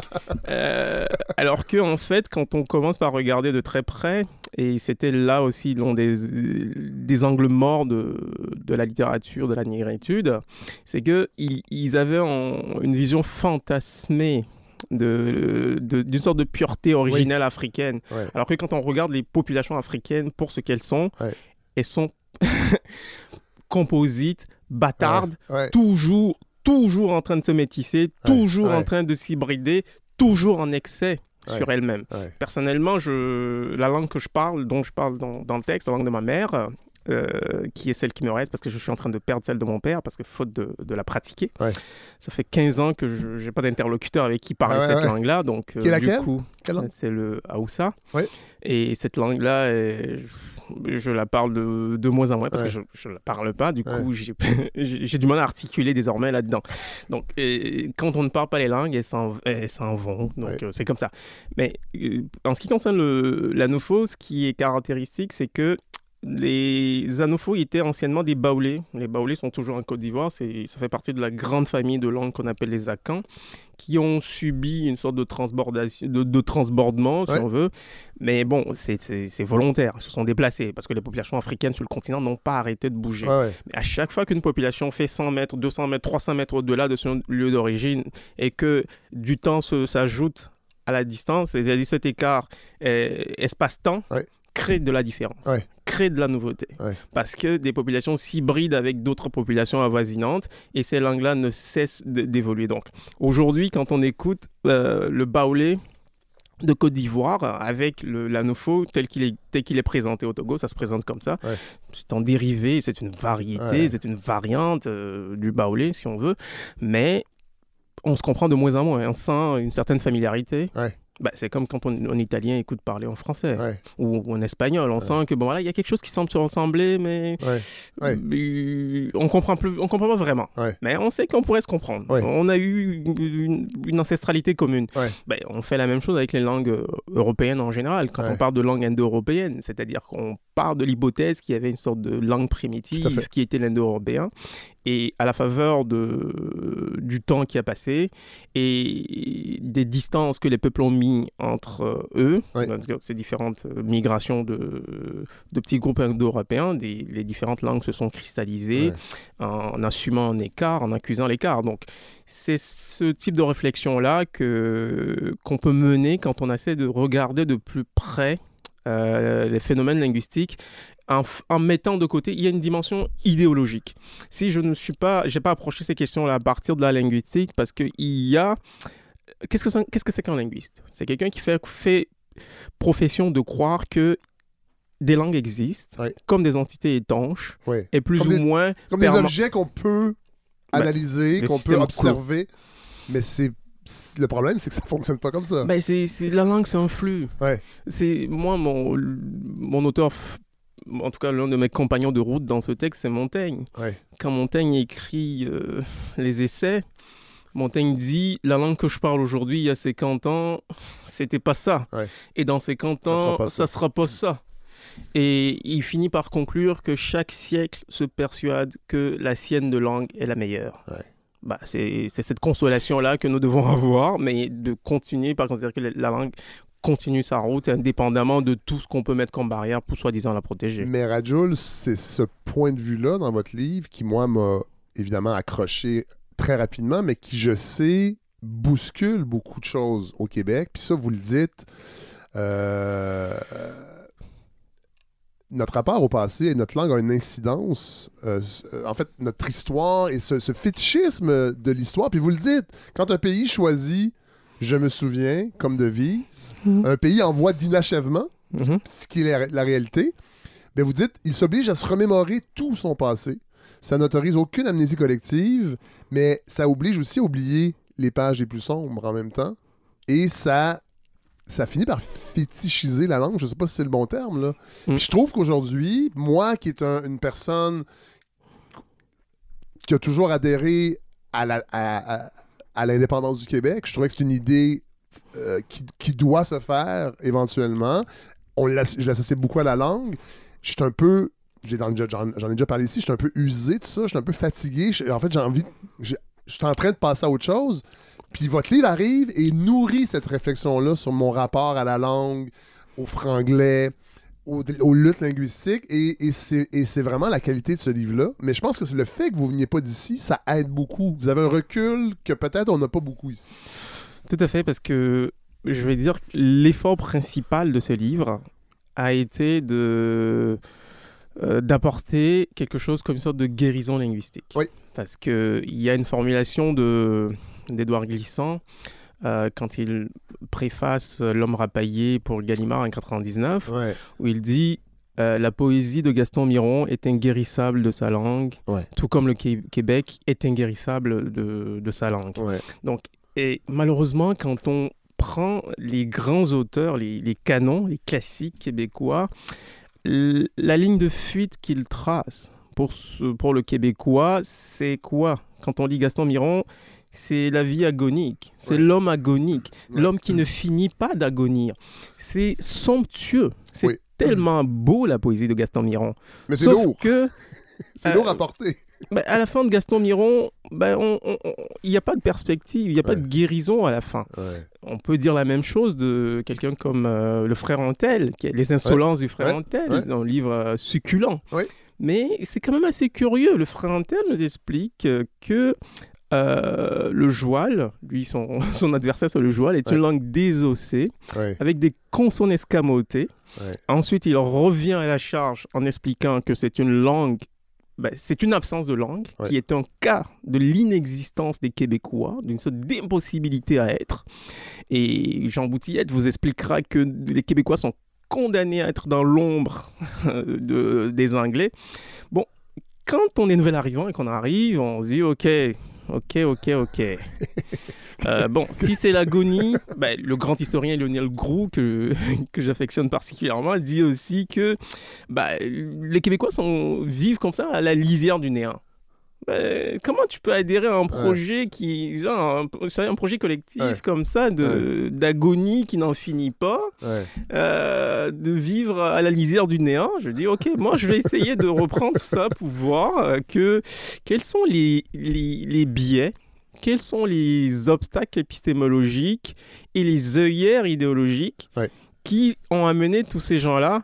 euh, alors que en fait, quand on commence par regarder de très près, et c'était là aussi l'un des, des angles morts de, de la littérature, de la négritude, c'est que ils, ils avaient en- une vision fantasmée de, de- d'une sorte de pureté originelle africaine. Ouais. Alors que quand on regarde les populations africaines pour ce qu'elles sont, Ouais. Elles sont composites, bâtardes, Ouais. toujours, toujours en train de se métisser, toujours en train de s'hybrider, toujours en excès sur elle-même. Personnellement, je, la langue que je parle, dont je parle dans, dans le texte, la langue de ma mère, euh, qui est celle qui me reste, parce que je suis en train de perdre celle de mon père, parce que faute de, de la pratiquer, Ouais. ça fait 15 ans que je n'ai pas d'interlocuteur avec qui parler Ah ouais, cette ouais. langue-là, donc euh, du laquelle coup, c'est le Haoussa. Et cette langue-là, est- je la parle de, de moins en moins parce que je ne la parle pas. Du coup, j'ai du mal à articuler désormais là-dedans. Donc, quand on ne parle pas les langues, elles s'en vont. Donc, euh, c'est comme ça. Mais euh, en ce qui concerne l'anopho, ce qui est caractéristique, c'est que les Anofos étaient anciennement des Baoulés. Les Baoulés sont toujours en Côte d'Ivoire. Ça fait partie de la grande famille de langues qu'on appelle les Akans, qui ont subi une sorte de, de, de transbordement, si on veut. Mais bon, c'est volontaire. Ils se sont déplacés parce que les populations africaines sur le continent n'ont pas arrêté de bouger. Mais à chaque fois qu'une population fait 100 mètres, 200 mètres, 300 mètres au-delà de son lieu d'origine et que du temps s'ajoute à la distance, c'est-à-dire cet écart espace-temps, crée de la différence crée de la nouveauté. Parce que des populations s'hybrident avec d'autres populations avoisinantes et ces langues-là ne cessent d'évoluer. Donc aujourd'hui, quand on écoute euh, le baoulé, de Côte d'Ivoire avec l'anopho tel qu'il est, tel qu'il est présenté au Togo, ça se présente comme ça. C'est en dérivé, c'est une variété, c'est une variante euh, du baoulé si on veut, mais on se comprend de moins en moins, on sent une certaine familiarité. Bah, c'est comme quand on, en italien écoute parler en français ou, en espagnol. On sent que bon voilà, il y a quelque chose qui semble se ressembler, mais, on comprend plus, on comprend pas vraiment. Mais on sait qu'on pourrait se comprendre. On a eu une, ancestralité commune. Ben, on fait la même chose avec les langues euh, européennes en général. Quand on parle de langue indo-européenne, c'est-à-dire qu'on part de l'hypothèse qu'il y avait une sorte de langue primitive qui était l'indo-européen et à la faveur de, du temps qui a passé et des distances que les peuples ont mis entre eux, ces différentes migrations de, de petits groupes indo-européens, les différentes langues se sont cristallisées en, assumant un écart, en accusant l'écart. Donc c'est ce type de réflexion-là qu'on peut mener quand on essaie de regarder de plus près euh, les phénomènes linguistiques en, mettant de côté, il y a une dimension idéologique. Si je ne suis pas, j'ai pas approché ces questions-là à partir de la linguistique, parce qu'il y a, qu'est-ce que c'est, qu'est-ce que c'est qu'un linguiste? C'est quelqu'un qui fait, fait profession de croire que des langues existent comme des entités étanches et plus ou moins comme des objets qu'on peut ben, analyser, qu'on peut observer, mais c'est le problème, c'est que ça fonctionne pas comme ça. Ben c'est, la langue, c'est un flux. C'est moi mon mon auteur en tout cas l'un de mes compagnons de route dans ce texte, c'est Montaigne. Quand Montaigne écrit euh, les essais, Montaigne dit la langue que je parle aujourd'hui, il y a 50 ans, c'était pas ça. Et dans 50 ans, ça sera pas ça. Et il finit par conclure que chaque siècle se persuade que la sienne de langue est la meilleure. Bah, c'est cette consolation-là que nous devons avoir, mais de continuer par considérer que la langue continue sa route indépendamment de tout ce qu'on peut mettre comme barrière pour soi-disant la protéger. Mais Rajul, c'est ce point de vue-là dans votre livre qui, moi, m'a évidemment accroché très rapidement, mais qui, je sais, bouscule beaucoup de choses au Québec. Puis ça, vous le dites. Euh, notre rapport au passé et notre langue a une incidence. Euh, en fait, notre histoire et ce, ce fétichisme de l'histoire. Puis vous le dites, quand un pays choisit je me souviens, comme devise, mhm. un pays en voie d'inachèvement, mhm. ce qui est la, réalité, ben vous dites, il s'oblige à se remémorer tout son passé. Ça n'autorise aucune amnésie collective, mais ça oblige aussi à oublier les pages les plus sombres en même temps. Et ça, ça finit par fétichiser la langue. Je ne sais pas si c'est le bon terme. Là. Mhm. je trouve qu'aujourd'hui, moi qui est une personne qui a toujours adhéré à la, à, à l'indépendance du Québec. Je trouvais que c'est une idée euh, qui, doit se faire éventuellement. On je l'associe beaucoup à la langue. Je suis un peu. J'en ai déjà parlé ici. Je suis un peu usé de ça. Je suis un peu fatigué. en fait, j'ai envie. Je suis en train de passer à autre chose. Puis votre livre arrive et nourrit cette réflexion-là sur mon rapport à la langue, au franglais, aux, luttes linguistiques et, et c'est vraiment la qualité de ce livre-là. Mais je pense que le fait que vous ne veniez pas d'ici, ça aide beaucoup. Vous avez un recul que peut-être on n'a pas beaucoup ici. Tout à fait, parce que je vais dire que l'effort principal de ce livre a été de euh, d'apporter quelque chose comme une sorte de guérison linguistique. Oui. Parce qu'il y a une formulation d'Edouard Glissant euh, quand il préface L'homme rapaillé pour Gallimard en 99, où il dit euh, La poésie de Gaston Miron est inguérissable de sa langue, tout comme le Québec est inguérissable de, de sa langue. Donc, et malheureusement, quand on prend les grands auteurs, les, les canons, les classiques québécois, la ligne de fuite qu'il trace pour, ce- pour le Québécois, c'est quoi? Quand on lit Gaston Miron, c'est la vie agonique, c'est Ouais. l'homme agonique, Ouais. l'homme qui ne finit pas d'agonir. C'est somptueux, c'est Oui. tellement beau la poésie de Gaston Miron. Mais c'est lourd. que C'est euh, lourd à porter. ben, à la fin de Gaston Miron, on- on- on- il n'y a pas de perspective, il n'y a pas de guérison à la fin. Ouais. On peut dire la même chose de quelqu'un comme euh, le frère Antel, qui Les insolences du frère. Antel, dans le livre euh, succulent. Mais c'est quand même assez curieux. Le frère Antel nous explique euh, que euh, le joual, lui, son, son adversaire sur le joual, est Ouais. une langue désossée, Ouais. avec des consonnes escamotées. Ouais. Ensuite, il revient à la charge en expliquant que c'est une langue, ben, c'est une absence de langue, qui est un cas de l'inexistence des Québécois, d'une sorte d'impossibilité à être. Et Jean Boutillette vous expliquera que les Québécois sont condamnés à être dans l'ombre de- des Anglais. Bon, quand on est nouvel arrivant et qu'on arrive, on se dit OK, ok, ok, ok. Euh, bon, si c'est l'agonie, ben, le grand historien Lionel Groux, que, que j'affectionne particulièrement, dit aussi que ben, les Québécois sont, vivent comme ça à la lisière du néant. Ben, comment tu peux adhérer à un projet qui un, c'est un projet collectif Ouais. comme ça de d'agonie qui n'en finit pas euh, de vivre à la lisière du néant? Je dis, ok, moi je vais essayer de reprendre tout ça pour voir euh, que, quels sont les, les, les biais, quels sont les obstacles épistémologiques et les œillères idéologiques qui ont amené tous ces gens-là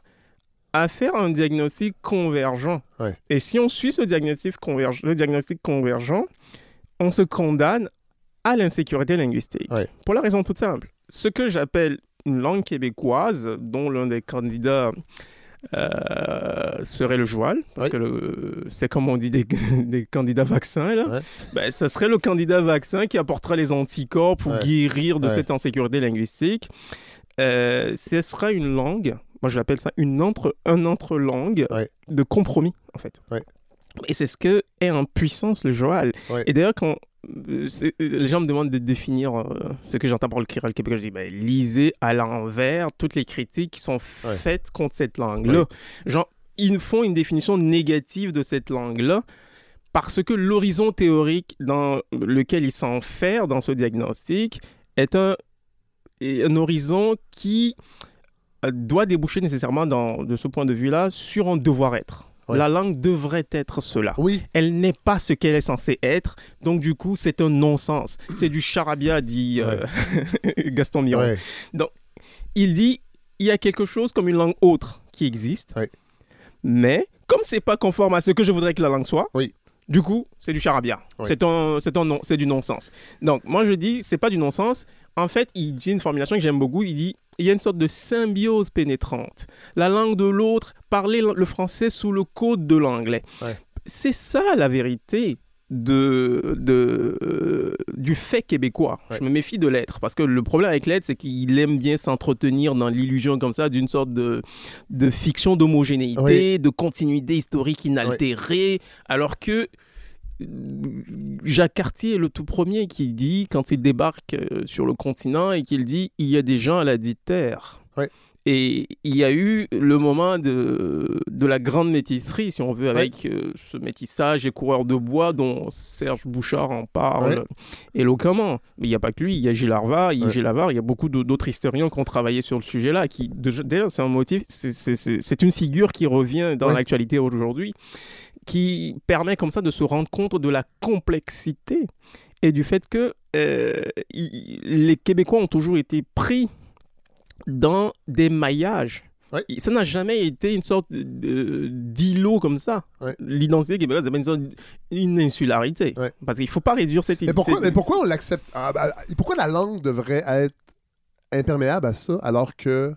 à faire un diagnostic convergent. Ouais. Et si on suit ce diagnostic, convergent, le diagnostic convergent, on se condamne à l'insécurité linguistique. Ouais. Pour la raison toute simple. Ce que j'appelle une langue québécoise, dont l'un des candidats euh, serait le joual, parce que c'est comme on dit des, des candidats vaccins, là. Ouais. Ben, ce serait le candidat vaccin qui apportera les anticorps pour Ouais. guérir de Ouais. cette insécurité linguistique. Euh, ce sera une langue, moi je l'appelle ça une entre, un entre-langue Ouais. de compromis, en fait. Ouais. Et c'est ce que est en puissance le. Ouais. Et d'ailleurs, quand euh, c'est- les gens me demandent de définir euh, ce que j'entends par le créole québécois, je dis ben, lisez à l'envers toutes les critiques qui sont faites contre cette langue-là. Genre, ils font une définition négative de cette langue-là parce que l'horizon théorique dans lequel ils s'enferment dans ce diagnostic est un, un horizon qui euh, doit déboucher nécessairement, dans, de ce point de vue-là, sur un devoir-être. Ouais. La langue devrait être cela. Oui. Elle n'est pas ce qu'elle est censée être, donc du coup, c'est un non-sens. C'est du charabia, dit euh, Gaston Miron. Ouais. Il dit il y a quelque chose comme une langue autre qui existe, mais comme c'est pas conforme à ce que je voudrais que la langue soit, Oui. du coup, c'est du charabia. C'est non, du non-sens. Donc moi je dis c'est pas du non-sens. En fait, il dit une formulation que j'aime beaucoup. Il dit il y a une sorte de symbiose pénétrante. La langue de l'autre, parler le français sous le code de l'anglais. Ouais. C'est ça la vérité de, de, euh, du fait québécois. Ouais. Je me méfie de l'être. Parce que le problème avec l'être, c'est qu'il aime bien s'entretenir dans l'illusion comme ça d'une sorte de, de fiction d'homogénéité, Oui. de continuité historique inaltérée. Alors que Jacques Cartier est le tout premier qui dit, quand il débarque euh, sur le continent, et qu'il dit il y a des gens à la dite terre. Et il y a eu le moment de, de la grande métisserie, si on veut, avec euh, ce métissage et coureurs de bois dont Serge Bouchard en parle éloquemment. Mais il n'y a pas que lui, il y a Gilles Harvard, il y a. Gilles il y a beaucoup d'autres historiens qui ont travaillé sur le sujet-là. Qui, D'ailleurs, c'est un motif, c'est- une figure qui revient dans l'actualité aujourd'hui, qui permet comme ça de se rendre compte de la complexité et du fait que euh, les Québécois ont toujours été pris dans des maillages. Ouais. Ça n'a jamais été une sorte d'îlot comme ça. Ouais. L'identité québécoise, c'est une sorte insularité. Ouais. Parce qu'il ne faut pas réduire cette pourquoi, cette- mais pourquoi on l'accepte? Ah, bah, Pourquoi la langue devrait être imperméable à ça alors que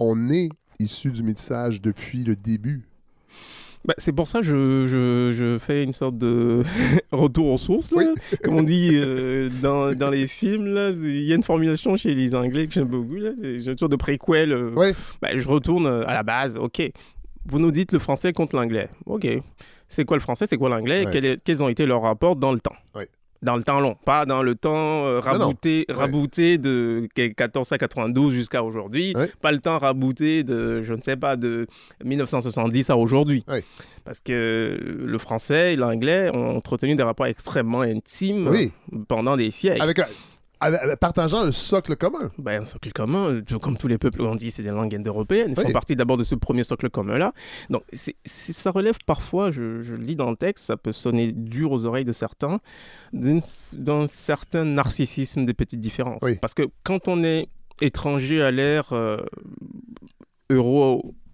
on est issu du métissage depuis le début? Bah, c'est pour ça que je, je, je fais une sorte de retour aux sources, là. comme on dit euh, dans, dans les films. Il y a une formulation chez les Anglais que j'aime beaucoup. là. Une sorte de préquel. euh, bah, je retourne euh, à la base. OK. Vous nous dites le français contre l'anglais. OK. C'est quoi le français? C'est quoi l'anglais? Ouais. Quels ont été leurs rapports dans le temps? Ouais. Dans le temps long, pas dans le temps euh, Non, non. rabouté, Ouais. de 1492 jusqu'à aujourd'hui, Ouais. pas le temps rabouté de, je ne sais pas, de 1970 à aujourd'hui. Ouais. Parce que le français et l'anglais ont entretenu des rapports extrêmement intimes Oui. pendant des siècles. Avec, avec- partageant un socle commun. Ben, un socle commun, tout comme tous les peuples ont dit, c'est des langues indo-européennes. Ils Oui. font partie d'abord de ce premier socle commun-là. Donc, ça relève parfois, je, je le dis dans le texte, ça peut sonner dur aux oreilles de certains, d'un certain narcissisme des petites différences. Oui. Parce que quand on est étranger à l'ère euh,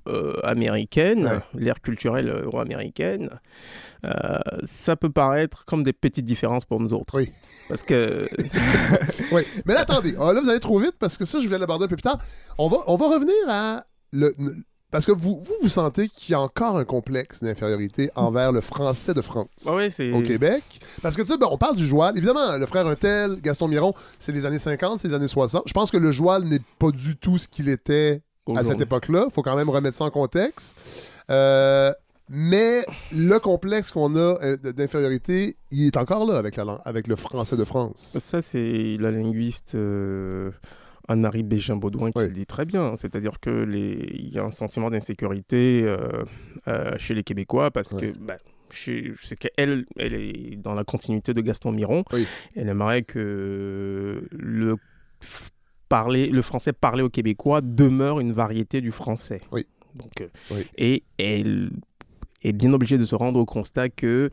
euro-américaine, Ouais. l'ère culturelle euro-américaine, euh, ça peut paraître comme des petites différences pour nous autres. Oui. Parce que Oui. Mais là, attendez, Ah, là, vous allez trop vite parce que ça, je voulais l'aborder un peu plus tard. On va, on va revenir à. Le, parce que vous, vous, vous sentez qu'il y a encore un complexe d'infériorité envers le français de France. Au Québec. Parce que, tu sais, ben, on parle du joual. Évidemment, le frère Untel, Gaston Miron, c'est les années 50, c'est les années 60. Je pense que le joual n'est pas du tout ce qu'il était à cette époque-là. Il faut quand même remettre ça en contexte. Euh, mais le complexe qu'on a euh, d'infériorité, il est encore là avec, la, avec le français de France. Ça, c'est la linguiste euh, Anne-Marie Bégin-Baudouin qui Oui. le dit très bien. C'est-à-dire que les... il y a un sentiment d'insécurité euh, euh, chez les Québécois parce que chez- c'est qu'elle elle est dans la continuité de Gaston Miron. Oui. Elle aimerait que le, parler, le français parlé aux Québécois demeure une variété du français. Oui. Donc, Oui. Et elle est bien obligée de se rendre au constat que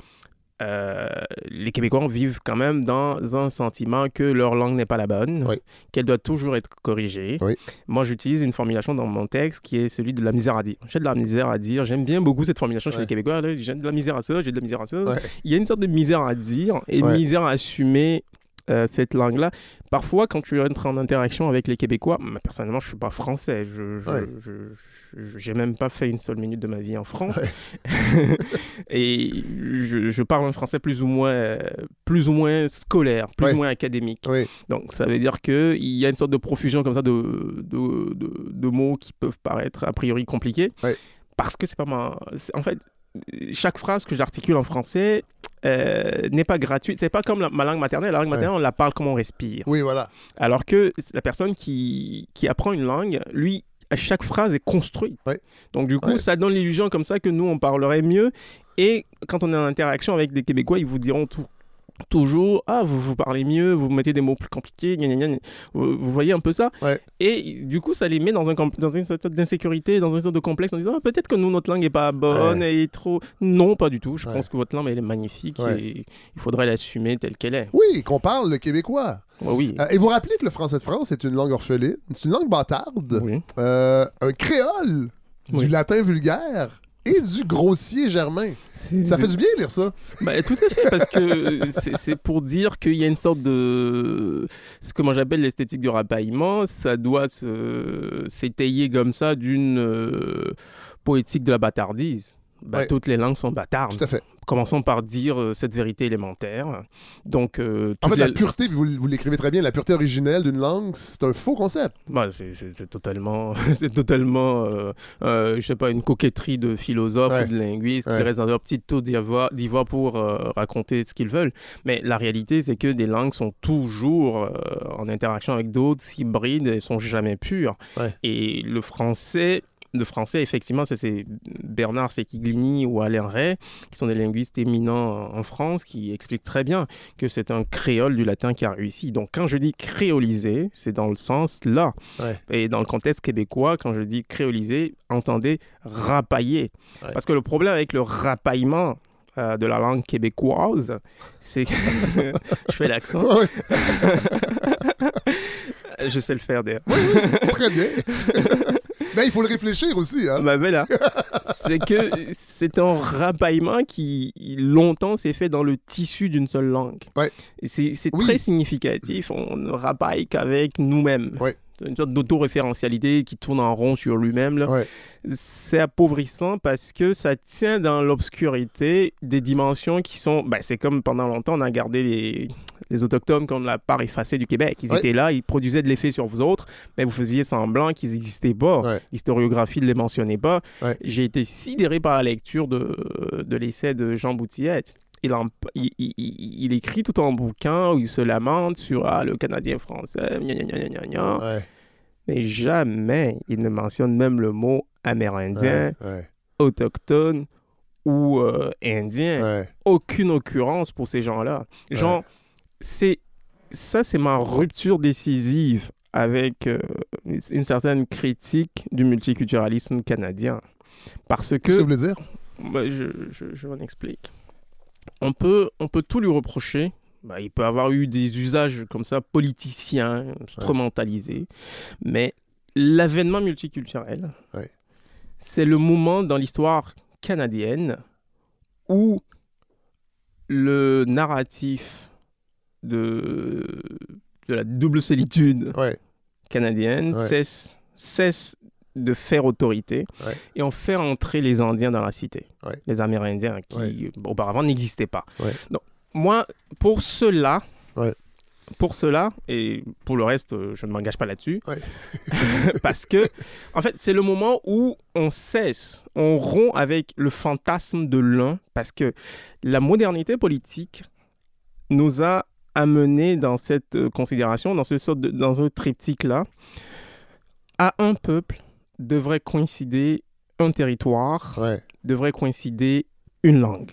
euh, les Québécois vivent quand même dans un sentiment que leur langue n'est pas la bonne, Oui. qu'elle doit toujours être corrigée. Oui. Moi, j'utilise une formulation dans mon texte qui est celui de la misère à dire. J'ai de la misère à dire. J'aime bien beaucoup cette formulation chez les Québécois. J'ai de la misère à ça, j'ai de la misère à ça. Ouais. Il y a une sorte de misère à dire et Ouais. misère à assumer euh, cette langue-là. Parfois, quand tu entres en interaction avec les Québécois, moi, personnellement, je suis pas français. Je, Ouais. j'ai même pas fait une seule minute de ma vie en France. Ouais. et je, je parle un français plus ou moins, euh, plus ou moins scolaire, plus Ouais. ou moins académique. Donc, ça veut dire qu'il y a une sorte de profusion comme ça de, de, de- de mots qui peuvent paraître a priori compliqués. Parce que c'est pas ma. En fait, chaque phrase que j'articule en français euh, n'est pas gratuite. C'est pas comme la- ma langue maternelle. La langue Ouais. maternelle, on la parle comme on respire. Oui, voilà. Alors que la personne qui, qui apprend une langue, lui, à chaque phrase est construite. Ouais. Donc du coup, Ouais. ça donne l'illusion comme ça que nous, on parlerait mieux. Et quand on est en interaction avec des Québécois, ils vous diront tout, toujours « Ah, vous, vous parlez mieux, vous mettez des mots plus compliqués, gna, gna, gna. Vous, vous voyez un peu ça Ouais. Et du coup, ça les met dans, un, dans une sorte d'insécurité, dans une sorte de complexe, en disant Ah, Peut-être que nous, notre langue n'est pas bonne, elle est trop... » Non, pas du tout. Je Ouais. pense que votre langue, elle est magnifique Ouais. et il faudrait l'assumer telle qu'elle est. Oui, qu'on parle le québécois. Ouais, oui. Euh, et vous rappelez que le français de France est une langue orpheline, c'est une langue bâtarde, oui. euh, un créole du Oui. latin vulgaire et du grossier germain. Ça fait du bien lire ça. Bah, tout à fait, parce que c'est c'est pour dire qu'il y a une sorte de. Ce que moi j'appelle l'esthétique du rapaillement, ça doit se- s'étayer comme ça d'une euh, poétique de la bâtardise. Bah, Ouais. Toutes les langues sont bâtardes. Tout à fait. Commençons par dire euh, cette vérité élémentaire. Donc, euh, En fait, la pureté, vous, vous l'écrivez très bien, la pureté originelle d'une langue, c'est un faux concept. Bah, c'est- totalement, c'est totalement, euh, euh, je sais pas, une coquetterie de philosophes Ouais. ou de linguistes Ouais. qui restent dans leur petite tour d'ivoire pour raconter ce qu'ils veulent. Mais la réalité, c'est que des langues sont toujours en interaction avec d'autres, s'hybrident et sont jamais pures. Et le français. Le français, effectivement, c'est Bernard Sequiglini ou Alain Ray, qui sont des linguistes éminents en France, qui expliquent très bien que c'est un créole du latin qui a réussi. Donc, quand je dis créolisé, c'est dans le sens là. Ouais. Et dans le contexte québécois, quand je dis créolisé, entendez rapailler. Ouais. Parce que le problème avec le rapaillement euh, de la langue québécoise, c'est que... je fais l'accent. Ouais, Je sais le faire d'ailleurs. très bien. Mais il faut le réfléchir aussi. Hein? Bah voilà. c'est que c'est un rapaillement qui longtemps s'est fait dans le tissu d'une seule langue. Ouais. C'est Oui. très significatif. On ne rapaille qu'avec nous-mêmes. Ouais. Une sorte d'autoréférentialité qui tourne en rond sur lui-même. Ouais. C'est appauvrissant parce que ça tient dans l'obscurité des dimensions qui sont. Ben, c'est comme pendant longtemps, on a gardé les, les autochtones qu'on la part effacée du Québec. Ils Ouais. étaient là, ils produisaient de l'effet sur vous autres, mais vous faisiez semblant qu'ils n'existaient pas. Ouais. L'historiographie ne les mentionnait pas. J'ai été sidéré par la lecture de, de l'essai de Jean Boutillette. Il, en- il, il- il- il écrit tout un bouquin où il se lamente sur ah, le Canadien français, gna, gna, gna, gna, gna, gna. Ouais, mais jamais il ne mentionne même le mot amérindien, ouais, ouais, autochtone ou euh, indien. Aucune occurrence pour ces gens-là. Genre, c'est ça, c'est ma rupture décisive avec euh, une certaine critique du multiculturalisme canadien. Parce Qu'est-ce que que vous voulez dire? bah, je, je, je m'en explique. On peut, on peut tout lui reprocher. Bah, il peut avoir eu des usages comme ça politiciens, instrumentalisés. Mais l'avènement multiculturel, Ouais. c'est le moment dans l'histoire canadienne où le narratif de, de la double solitude Ouais, canadienne cesse, cesse de faire autorité Ouais. et on fait entrer les Indiens dans la cité. Ouais. Les Amérindiens qui Ouais. auparavant n'existaient pas. Donc, moi, pour cela, pour cela, et pour le reste, euh, je ne m'engage pas là-dessus, parce que, en fait, c'est le moment où on cesse, on rompt avec le fantasme de l'un, parce que la modernité politique nous a amené dans cette euh, considération, dans ce sorte de, dans un triptyque-là, à un peuple devrait coïncider un territoire, ouais. devrait coïncider une langue.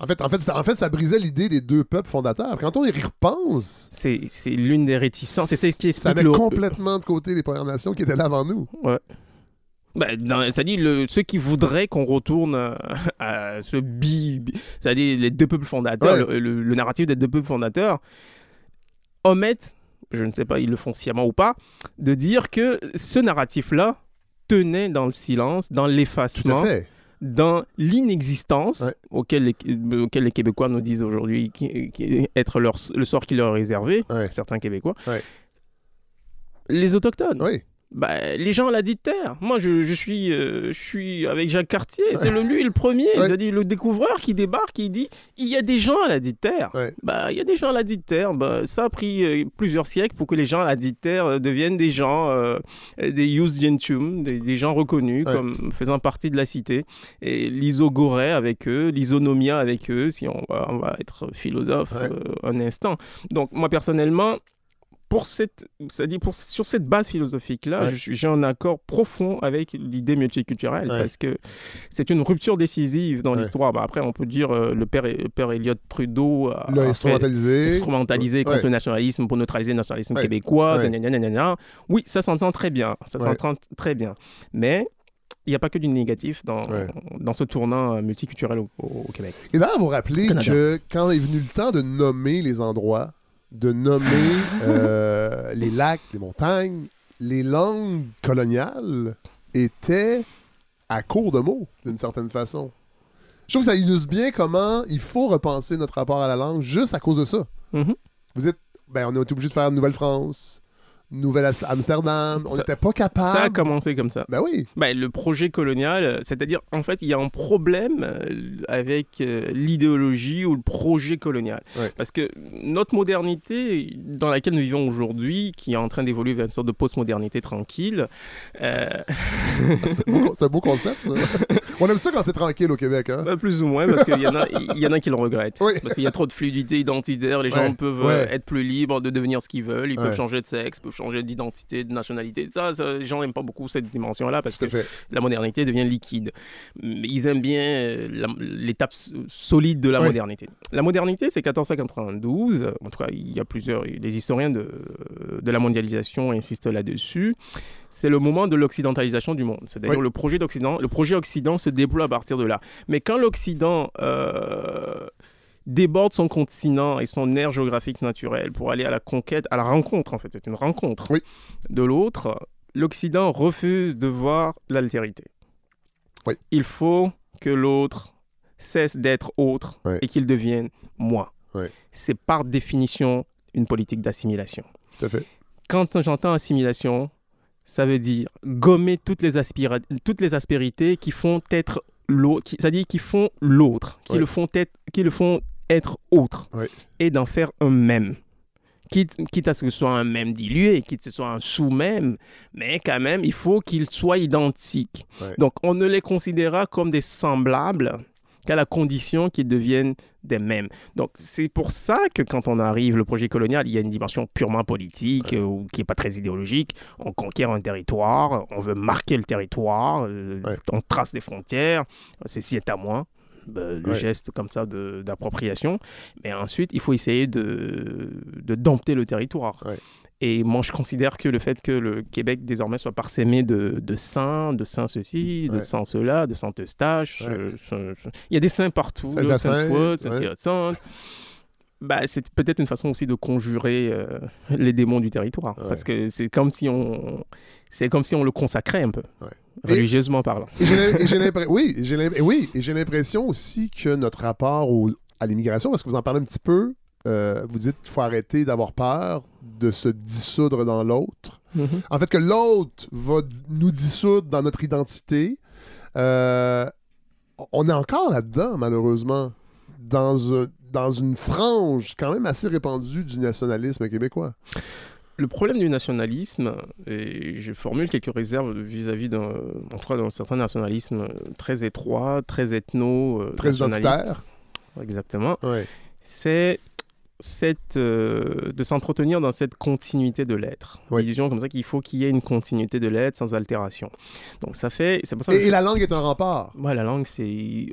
En fait, en, fait, ça, en fait, ça brisait l'idée des deux peuples fondateurs. Quand on y repense, C'est c'est l'une des réticences. C'est ce qui ça explique met le... complètement de côté les Premières Nations qui étaient là avant nous. Ben, dans- c'est-à-dire le- ceux qui voudraient qu'on retourne euh, à ce bi, bi- c'est-à-dire les deux peuples fondateurs, Ouais. le, le- le narratif des deux peuples fondateurs, omettent, je ne sais pas, ils le font sciemment ou pas, de dire que ce narratif-là tenait dans le silence, dans l'effacement, dans l'inexistence Ouais. auquel, les, auquel les Québécois nous disent aujourd'hui qui, qui- être leur, le sort qui leur est réservé, Ouais. certains Québécois. Ouais. Les autochtones. Bah, les gens l'ont dit de terre. Moi, je, je suis, euh, je suis avec Jacques Cartier. C'est le, lui le premier. Ouais. C'est-à-dire le découvreur qui débarque, qui dit il y a des gens à la dite terre. Ouais. Bah, il y a des gens à la dite terre. Bah, ça a pris euh, plusieurs siècles pour que les gens à la dite terre euh, deviennent des gens, euh, des Yus Gentium, des, des gens reconnus Ouais. comme faisant partie de la cité. Et l'isogoré avec eux, l'isonomia avec eux, si on va, on va être philosophe euh, un instant. Donc, moi, personnellement, pour cette, c'est-à-dire pour, sur cette base philosophique-là, Ouais. je suis- j'ai un accord profond avec l'idée multiculturelle Ouais. parce que c'est une rupture décisive dans Ouais. l'histoire. Bah, après, on peut dire euh, le père, le père Elliott Trudeau a, L'a a fait- instrumentalisé. instrumentalisé Ouais. contre le nationalisme pour neutraliser le nationalisme Ouais. québécois. Gna. Oui, ça s'entend très bien. Ça Ouais. s'entend très bien. Mais il n'y a pas que du négatif dans, Ouais. dans ce tournant euh, multiculturel au, au- au Québec. Et là, vous rappelez Canada. que quand est venu le temps de nommer les endroits, de nommer euh, les lacs, les montagnes, les langues coloniales étaient à court de mots, d'une certaine façon. Je trouve que ça illustre bien comment il faut repenser notre rapport à la langue juste à cause de ça. Mhm. Vous êtes, ben, on a été obligé de faire Nouvelle-France, Nouvelle-Amsterdam. On n'était pas capable. Ça a commencé comme ça. Ben oui. Ben, le projet colonial, euh, c'est-à-dire, en fait, il y a un problème euh, avec euh, l'idéologie ou le projet colonial. Parce que notre modernité, dans laquelle nous vivons aujourd'hui, qui est en train d'évoluer vers une sorte de postmodernité tranquille, euh, C'est un beau- c'est un beau concept, ça. on aime ça quand c'est tranquille au Québec. Hein? ben, plus ou moins, parce qu'il y, en a- y en a qui le regrettent. Oui. Parce qu'il y a trop de fluidité identitaire, les gens Ouais, peuvent ouais. être plus libres de devenir ce qu'ils veulent, ils Ouais. peuvent changer de sexe, peuvent changer d'identité, de nationalité. Ça, ça, les gens n'aiment pas beaucoup cette dimension-là parce que fait. la modernité devient liquide. Mais Ils aiment bien euh, l'étape solide de la Ouais. modernité. La modernité, c'est 1492. En tout cas, il y a plusieurs. Les historiens de, de la mondialisation insistent là-dessus. C'est le moment de l'occidentalisation du monde. C'est-à-dire le projet d'Occident. Le projet Occident se déploie à partir de là. Mais quand l'Occident euh, déborde son continent et son aire géographique naturelle pour aller à la conquête, à la rencontre, en fait, c'est une rencontre Oui. de l'autre, l'Occident refuse de voir l'altérité. Oui. Il faut que l'autre cesse d'être autre et qu'il devienne moi. C'est par définition une politique d'assimilation. Tout à fait. Quand j'entends assimilation, ça veut dire gommer toutes les, toutes les aspérités qui font être l'autre, c'est-à-dire qui font l'autre, qui, Ouais. le font être, qui le font être autre, Ouais. et d'en faire un même. Quitte, quitte à ce que ce soit un même dilué, quitte à ce que ce soit un sous-même, mais quand même, il faut qu'il soit identique. Ouais. Donc, on ne les considérera comme des semblables qu'à la condition qu'ils deviennent des mêmes. Donc c'est pour ça que quand on arrive, le projet colonial, il y a une dimension purement politique, euh, ou qui n'est pas très idéologique. On conquiert un territoire, on veut marquer le territoire, euh, Ouais. on trace des frontières, ceci est à moi. Ben, le Ouais. geste comme ça de- d'appropriation. Mais ensuite, il faut essayer de, de dompter le territoire. Ouais. Et moi, je considère que le fait que le Québec désormais soit parsemé de, de saints, de saints ceci, de Ouais. saints cela, de saintes Eustache, Ouais. euh, il y a des saints partout, Saint ouais. Saint-Hyacinthe. Bah, c'est peut-être une façon aussi de conjurer euh, les démons du territoire, Ouais. parce que c'est comme si on, c'est comme si on le consacrait un peu, Ouais. religieusement parlant. Et j'ai l'im- et j'ai oui, j'ai oui, l'impression aussi que notre rapport au- à l'immigration, parce que vous en parlez un petit peu, euh, vous dites qu'il faut arrêter d'avoir peur de se dissoudre dans l'autre. En fait, que l'autre va nous dissoudre dans notre identité. Euh, on est encore là-dedans, malheureusement, dans, un- dans une frange quand même assez répandue du nationalisme québécois. Le problème du nationalisme, et je formule quelques réserves vis-à-vis d'un, en tout cas d'un certain nationalisme très étroit, très ethno, euh, Très identitaire. Exactement. Ouais. C'est cette, euh, de s'entretenir dans cette continuité de l'être. Oui. L'illusion comme ça qu'il faut qu'il y ait une continuité de l'être sans altération. Donc ça fait, c'est pour ça que Et, et la langue est un rempart Ouais, la langue, c'est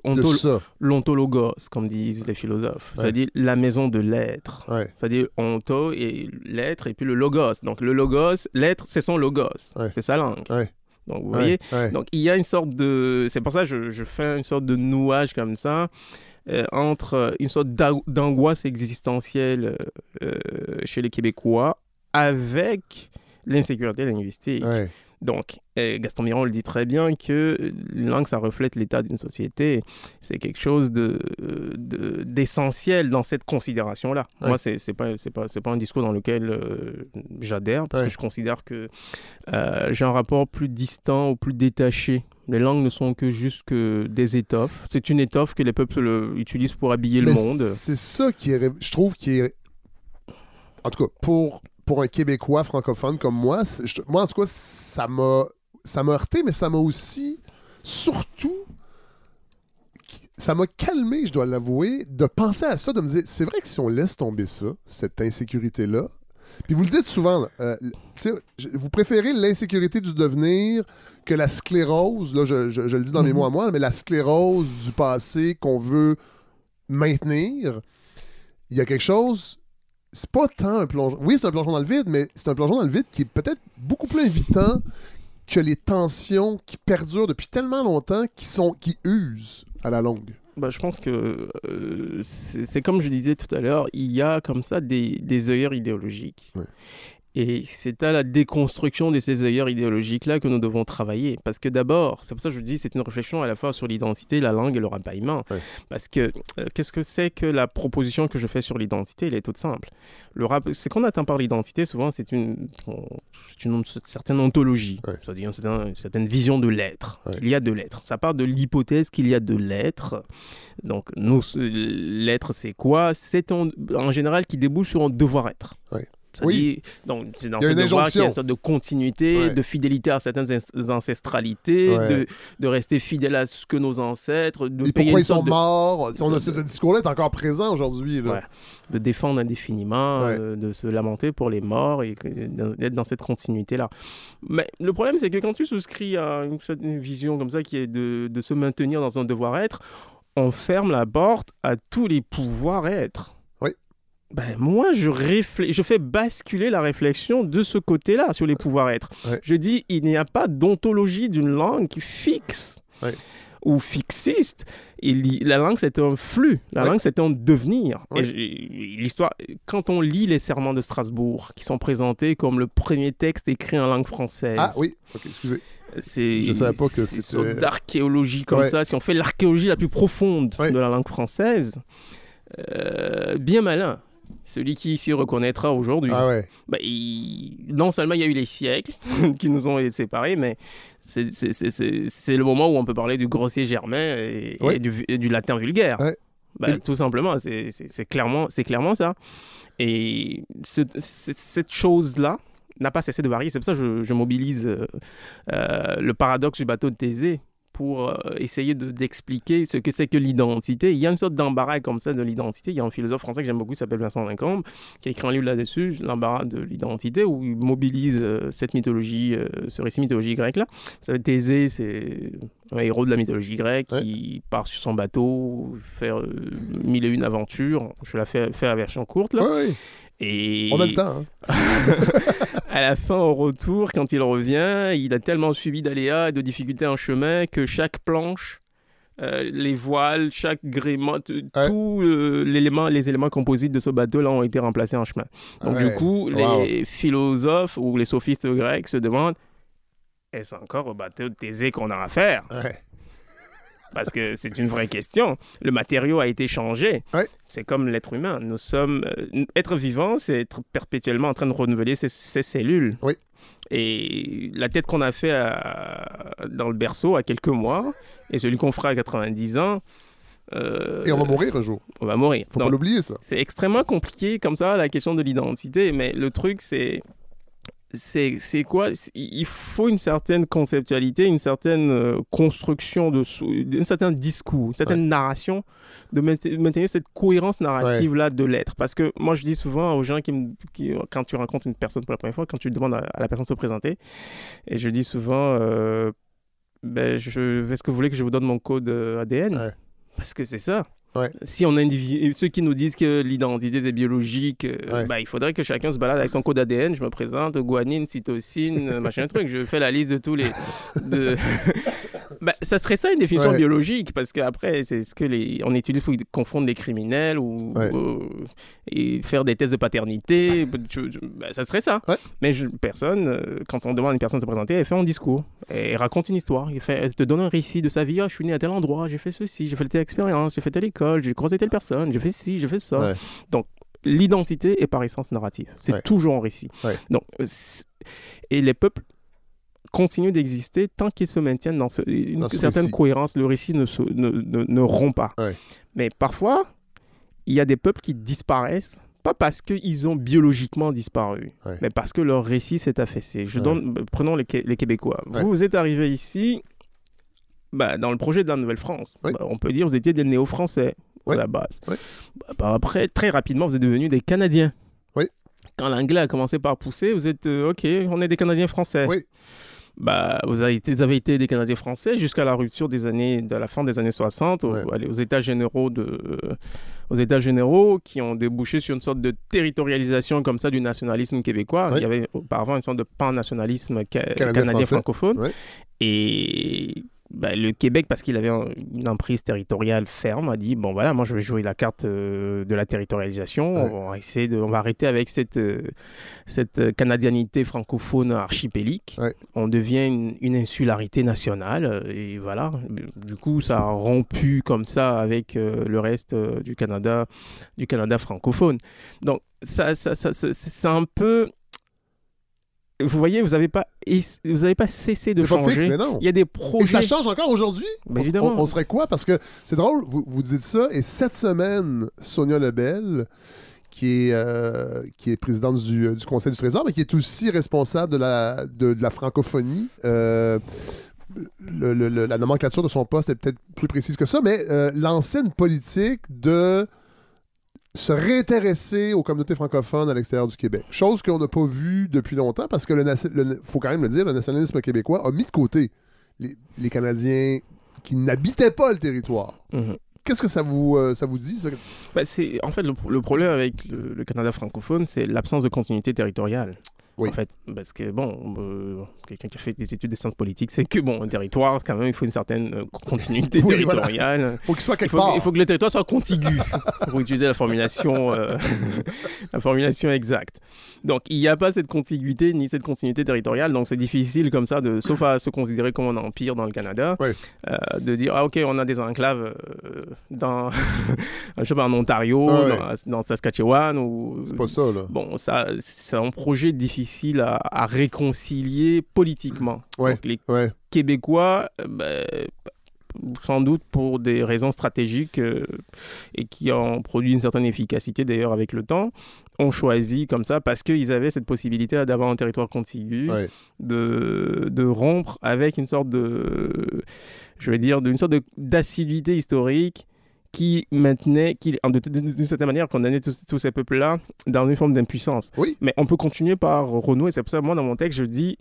l'ontologos, comme disent les philosophes. Ouais. C'est-à-dire la maison de l'être. Ouais. C'est-à-dire onto et l'être et puis le logos. Donc le logos, l'être, c'est son logos. Ouais. C'est sa langue. Donc vous voyez? Donc il y a une sorte de... C'est pour ça que je, je fais une sorte de nouage comme ça entre euh, une sorte d'ang- d'angoisse existentielle euh, euh, chez les Québécois avec l'insécurité linguistique. Donc, Gaston Miron le dit très bien que une langue, ça reflète l'état d'une société. C'est quelque chose de, de- d'essentiel dans cette considération-là. Ouais. Moi, c'est, c'est pas, un discours dans lequel euh, j'adhère, parce Ouais. que je considère que euh, j'ai un rapport plus distant ou plus détaché. Les langues ne sont que juste que des étoffes. C'est une étoffe que les peuples euh, utilisent pour habiller le monde. C'est ça qui est, je trouve, qui est. En tout cas, pour, pour un Québécois francophone comme moi, je- moi, en tout cas, ça m'a, ça m'a heurté, mais ça m'a aussi, surtout, ça m'a calmé, je dois l'avouer, de penser à ça, de me dire, c'est vrai que si on laisse tomber ça, cette insécurité-là, puis vous le dites souvent, euh, vous préférez l'insécurité du devenir que la sclérose, là, je, je- je le dis dans mes Mhm. mots à moi, mais la sclérose du passé qu'on veut maintenir. Il y a quelque chose, c'est pas tant un plongeon. Oui, c'est un plongeon dans le vide, mais c'est un plongeon dans le vide qui est peut-être beaucoup plus invitant que les tensions qui perdurent depuis tellement longtemps, qui, sont, qui usent à la longue. Bah, je pense que euh, c'est comme je disais tout à l'heure, il y a comme ça des, des œillères idéologiques. Ouais. Et c'est à la déconstruction de ces œillères idéologiques-là que nous devons travailler. Parce que d'abord, c'est pour ça que je dis c'est une réflexion à la fois sur l'identité, la langue et le rapaillement. Ouais. Parce que euh, qu'est-ce que c'est que la proposition que je fais sur l'identité? Elle est toute simple. Le rap... Ce qu'on atteint par l'identité, souvent, c'est une, certaine ontologie, Ouais. c'est-à-dire une certaine, vision de l'être. Ouais. Il y a de l'être. Ça part de l'hypothèse qu'il y a de l'être. Donc, nous, l'être, c'est quoi? C'est en, en général qui débouche sur un devoir-être. Ça Oui. dit- donc, c'est dans une devoir qu'il y a une sorte de continuité, Ouais. de fidélité à certaines ancestralités, Ouais. de, de rester fidèle à ce que nos ancêtres, de Et payer pourquoi une ils sont sorte de, morts? Sais, on a- de- ce discours-là est encore présent aujourd'hui. Ouais. de défendre indéfiniment, euh, de se lamenter pour les morts et d'être dans cette continuité-là. Mais le problème, c'est que quand tu souscris à une, une vision comme ça qui est de, de se maintenir dans un devoir-être, on ferme la porte à tous les pouvoirs-être. Ben, moi, je, réflé- je fais basculer la réflexion de ce côté-là sur les pouvoirs-être. Ouais. Je dis, il n'y a pas d'ontologie d'une langue qui fixe Ouais. ou fixiste. Il la langue, c'est un flux. La Ouais. langue, c'est un devenir. L'histoire, quand on lit les serments de Strasbourg, qui sont présentés comme le premier texte écrit en langue française, Ah oui, ok, excusez. c'est Je savais pas que c'est une sorte d'archéologie comme ça. Si on fait l'archéologie la plus profonde de la langue française, euh, bien malin. Celui qui s'y reconnaîtra aujourd'hui. Ah ouais. Bah, il- Non seulement il y a eu les siècles qui nous ont séparés, mais c'est- le moment où on peut parler du grossier germain et, du, et du latin vulgaire. Ouais. Bah, Et- Tout simplement, c'est clairement, clairement ça. Et ce- ce- cette chose-là n'a pas cessé de varier. C'est pour ça que je, je mobilise euh, euh, le paradoxe du bateau de Thésée pour euh, essayer de- d'expliquer ce que c'est que l'identité. Il y a une sorte d'embarras comme ça de l'identité. Il y a un philosophe français que j'aime beaucoup qui s'appelle Vincent Lincombe, qui a écrit un livre là-dessus, l'embarras de l'identité, où il mobilise euh, cette mythologie, euh, ce récit mythologique grec-là. Vous savez, Thésée, c'est un héros de la mythologie grecque qui part sur son bateau, faire euh, mille et une aventures. Je la fais, fais la version courte, là. Et On a le temps. hein. à la fin, au retour, quand il revient, il a tellement subi d'aléas et de difficultés en chemin que chaque planche, euh, les voiles, chaque gréement, t- Ouais. tout euh, les éléments composites de ce bateau-là ont été remplacés en chemin. Donc Ouais. du coup, Wow. les philosophes ou les sophistes grecs se demandent est-ce encore au bateau de Thésée qu'on a affaire? Ouais. Parce que c'est une vraie question. Le matériau a été changé. Ouais. C'est comme l'être humain. Nous sommes. euh, être vivant, c'est être perpétuellement en train de renouveler ses, ses cellules. Oui. Et la tête qu'on a fait à- dans le berceau à quelques mois et celui qu'on fera à 90 ans. euh, Et on va mourir un jour. on va mourir. Faut Donc, pas l'oublier, ça. c'est extrêmement compliqué comme ça, la question de l'identité. Mais le truc, c'est. C'est quoi? Il faut une certaine conceptualité, une certaine euh, construction, de, un certain discours, une certaine narration, de mainte- maintenir cette cohérence narrative-là de l'être. Parce que moi, je dis souvent aux gens qui, me- qui, quand tu rencontres une personne pour la première fois, quand tu demandes à, à la personne de se présenter, et je dis souvent, euh, ben, je, est-ce que vous voulez que je vous donne mon code euh, ADN Ouais. Parce que c'est ça. Ouais. Si on individue, ceux qui nous disent que l'identité c'est biologique, euh, Ouais. bah, il faudrait que chacun se balade avec son code ADN. Je me présente, guanine, cytosine, euh, machin truc. Je fais la liste de tous les. De... bah, ça serait ça une définition Ouais. biologique parce qu'après c'est ce que les on utilise pour confondre les criminels ou Ouais. ou- et faire des tests de paternité. Bah, ça serait ça. Ouais. Mais je- personne, euh, quand on demande à une personne de se présenter, elle fait un discours. Elle raconte une histoire. Elle, fait, elle te donne un récit de sa vie. Ah, je suis né à tel endroit, j'ai fait ceci, j'ai fait telle expérience, j'ai fait telle école, j'ai croisé telle personne, j'ai fait ci, j'ai fait ça. Donc, l'identité est par essence narrative. C'est toujours un récit. Donc, et les peuples continuent d'exister tant qu'ils se maintiennent dans ce- une Dans ce certaine récit. cohérence. Le récit ne, se, ne, ne, ne rompt pas. Ouais. Mais parfois, il y a des peuples qui disparaissent, pas parce qu'ils ont biologiquement disparu, Ouais. mais parce que leur récit s'est affaissé. Je Ouais. donne, prenons les, les Québécois. Vous, vous êtes arrivés ici bah, dans le projet de la Nouvelle-France. Bah, on peut dire que vous étiez des néo-français à la base. Bah, après, très rapidement, vous êtes devenus des Canadiens. Quand l'anglais a commencé par pousser, vous êtes euh, OK, on est des Canadiens français. Oui. Bah, vous, avez été, vous avez été des Canadiens français jusqu'à la rupture des années, de la fin des années 60, au- Ouais. allez, aux États généraux de, euh, aux États généraux, qui ont débouché sur une sorte de territorialisation comme ça du nationalisme québécois. Ouais. Il y avait auparavant une sorte de pan-nationalisme ca- Canadien francophone. Ouais. Et bah, le Québec, parce qu'il avait un- une emprise territoriale ferme, a dit bon voilà, moi je vais jouer la carte euh, de la territorialisation. Ouais. On va essayer de, on va arrêter avec cette euh, cette euh, canadianité francophone archipélique. Ouais. On devient une, une insularité nationale euh, et voilà. Du coup, ça a rompu comme ça avec euh, le reste du Canada, du Canada francophone. Donc ça, ça, ça, ça- c'est un peu vous voyez, vous n'avez pas, vous avez pas cessé de C'est pas changer. fixe, mais non. Il y a des Et projets. ça change encore aujourd'hui? Ben, On- évidemment. On, on serait quoi? Parce que c'est drôle, vous, vous dites ça, et cette semaine, Sonia Lebel, qui est, euh, qui est présidente du, euh, du Conseil du Trésor, mais qui est aussi responsable de la, de, de la francophonie, euh, le- le- le- la nomenclature de son poste est peut-être plus précise que ça, mais euh, lancer une politique de se réintéresser aux communautés francophones à l'extérieur du Québec. Chose qu'on n'a pas vue depuis longtemps parce que, il faut quand même le dire, le nationalisme québécois a mis de côté les, les Canadiens qui n'habitaient pas le territoire. Mhm. Qu'est-ce que ça vous, euh, ça vous dit? ça? Bah, c'est en fait le, le problème avec le, le Canada francophone, c'est l'absence de continuité territoriale. Oui. En fait, parce que bon, euh, quelqu'un qui a fait des études de sciences politiques, c'est que bon, un territoire, quand même, il faut une certaine euh, continuité Oui, voilà. territoriale. Faut qu'il soit Il faut, part. il faut que le territoire soit contigu pour utiliser la formulation, euh, la formulation exacte. Donc, il n'y a pas cette contiguïté ni cette continuité territoriale. Donc, c'est difficile comme ça, de, sauf à se considérer comme un empire dans le Canada, euh, de dire, ah, OK, on a des enclaves dans, je sais pas, en Ontario, Ah dans, dans Saskatchewan. Ou... C'est pas ça, là. Bon, ça, c'est un projet difficile à, à réconcilier politiquement. Ouais. Donc, les Ouais. Québécois, euh, ben, sans doute pour des raisons stratégiques euh, et qui ont produit une certaine efficacité d'ailleurs avec le temps, ont choisi comme ça parce qu'ils avaient cette possibilité d'avoir un territoire contigu, Ouais. de, de rompre avec une sorte de je veux dire, d'une sorte d'assiduité historique qui maintenait, qui, d'une certaine manière, condamnait tous, tous ces peuples-là dans une forme d'impuissance. Oui. Mais on peut continuer par renouer, c'est pour ça que moi, dans mon texte, je dis,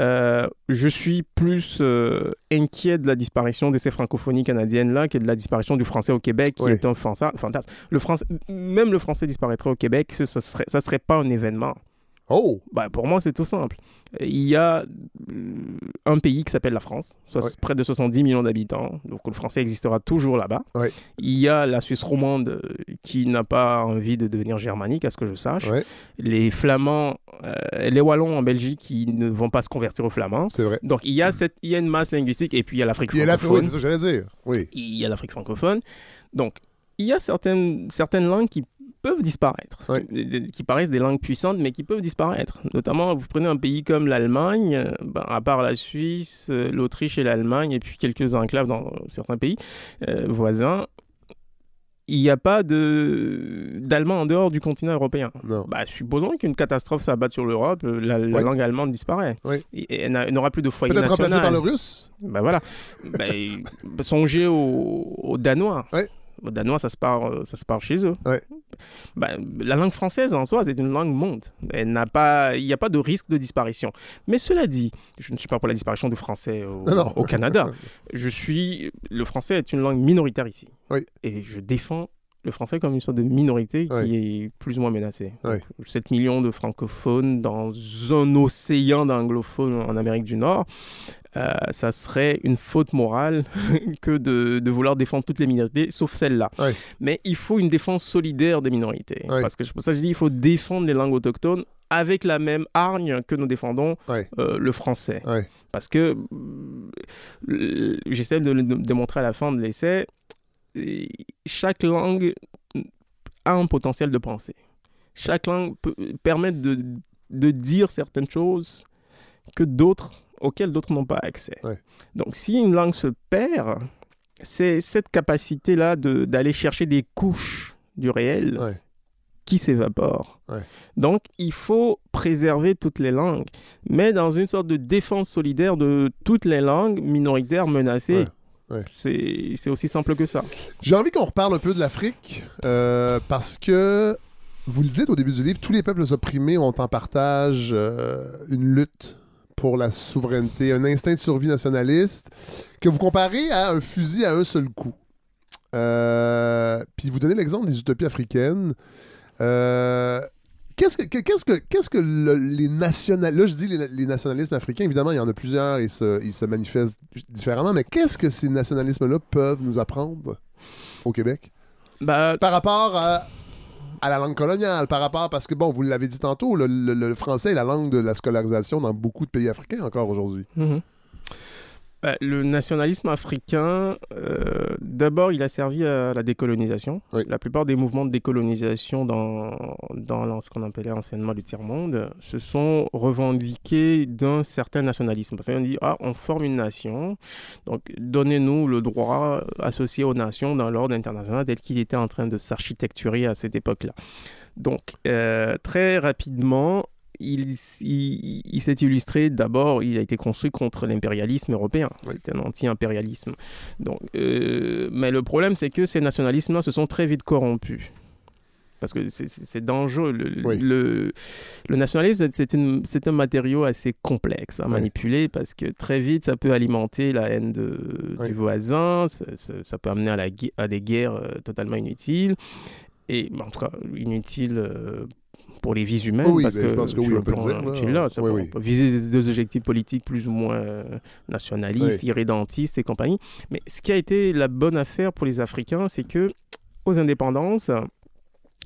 euh, je suis plus euh, inquiet de la disparition de ces francophonies canadiennes-là que de la disparition du français au Québec, qui Oui. est un fantasme. Le français, même le français disparaîtrait au Québec, ce ça serait, ça serait pas un événement. Oh! Bah, pour moi, c'est tout simple. Il y a euh, un pays qui s'appelle la France, soit près de 70 millions d'habitants, donc le français existera toujours là-bas. Il y a la Suisse romande euh, qui n'a pas envie de devenir germanique, à ce que je sache. Les Flamands, euh, les Wallons en Belgique qui ne vont pas se convertir aux Flamands. c'est vrai. Donc il y a, cette, il y a une masse linguistique et puis il y a l'Afrique francophone. c'est ça que j'allais dire. Oui. il y a l'Afrique francophone. Donc, il y a certaines, certaines langues qui peuvent disparaître, qui, qui paraissent des langues puissantes, mais qui peuvent disparaître. Notamment, vous prenez un pays comme l'Allemagne, euh, ben, à part la Suisse, euh, l'Autriche et l'Allemagne, et puis quelques enclaves dans certains pays euh, voisins, il n'y a pas de d'allemand en dehors du continent européen. Non. Bah, supposons qu'une catastrophe s'abatte sur l'Europe, la, langue allemande disparaît. Ouais. Et, elle n'a- elle n'aura plus de foyer Peut-être remplacé national. par le russe? Ben voilà. Ben, songez aux, aux Danois. Ouais. Aux Danois, ça se parle, ça se parle chez eux. Ouais. Ben, la langue française en soi, c'est une langue monde. Elle n'a pas, il n'y a pas de risque de disparition. Mais cela dit, je ne suis pas pour la disparition du français au, Canada. Je suis, le français est une langue minoritaire ici. Oui. Et je défends le français comme une sorte de minorité qui Oui. est plus ou moins menacée. Oui. Donc, 7 millions de francophones dans un océan d'anglophones en Amérique du Nord. Euh, ça serait une faute morale que de, de vouloir défendre toutes les minorités, sauf celle-là. Ouais. Mais il faut une défense solidaire des minorités. Ouais. Parce que pour ça je dis il faut défendre les langues autochtones avec la même hargne que nous défendons Ouais. euh, le français. Parce que j'essaie de le démontrer à la fin de l'essai, chaque langue a un potentiel de pensée. Chaque langue peut permettre de, de dire certaines choses que d'autres, auxquelles d'autres n'ont pas accès. Ouais. Donc si une langue se perd, c'est cette capacité-là de- d'aller chercher des couches du réel Ouais. qui s'évapore. Ouais. Donc, il faut préserver toutes les langues, mais dans une sorte de défense solidaire de toutes les langues minoritaires menacées. Ouais. C'est aussi simple que ça. J'ai envie qu'on reparle un peu de l'Afrique euh, parce que, vous le dites au début du livre, tous les peuples opprimés ont en partage euh, une lutte pour la souveraineté, un instinct de survie nationaliste que vous comparez à un fusil à un seul coup. Euh, puis vous donnez l'exemple des utopies africaines. Euh, Qu'est-ce que, que- qu'est-ce que, qu'est-ce que le- les nationalistes... Là, je dis les, les nationalismes africains, évidemment, il y en a plusieurs et se, ils se manifestent différemment, mais qu'est-ce que ces nationalismes-là peuvent nous apprendre au Québec? Bah, Par rapport à, à la langue coloniale, par rapport... Parce que, bon, vous l'avez dit tantôt, le, le- français est la langue de la scolarisation dans beaucoup de pays africains encore aujourd'hui. Mhm. Bah, le nationalisme africain, euh, d'abord, il a servi à la décolonisation. Oui. La plupart des mouvements de décolonisation dans, dans ce qu'on appelait anciennement le tiers-monde se sont revendiqués d'un certain nationalisme. Parce qu'on dit, ah, on forme une nation, donc donnez-nous le droit associé aux nations dans l'ordre international tel qu'il était en train de s'architecturer à cette époque-là. Donc, euh, très rapidement, il, il- il s'est illustré d'abord, il a été construit contre l'impérialisme européen. Oui. C'était un anti-impérialisme. Donc, euh, mais le problème, c'est que ces nationalismes-là se sont très vite corrompus. Parce que c'est- c'est c'est dangereux. Le, Oui. le, le nationalisme, c'est c'est un matériau assez complexe à Oui. manipuler parce que très vite, ça peut alimenter la haine de, du voisin, ça, ça- ça peut amener à, la, gui- à des guerres euh, totalement inutiles. Et en tout cas, inutiles euh, pour les vies humaines. Oui, parce ben, que je pense que oui, on peut dire, là. Oui, oui. viser des, des objectifs politiques plus ou moins euh, nationalistes, irrédentistes et compagnie. Mais ce qui a été la bonne affaire pour les Africains, c'est que aux indépendances,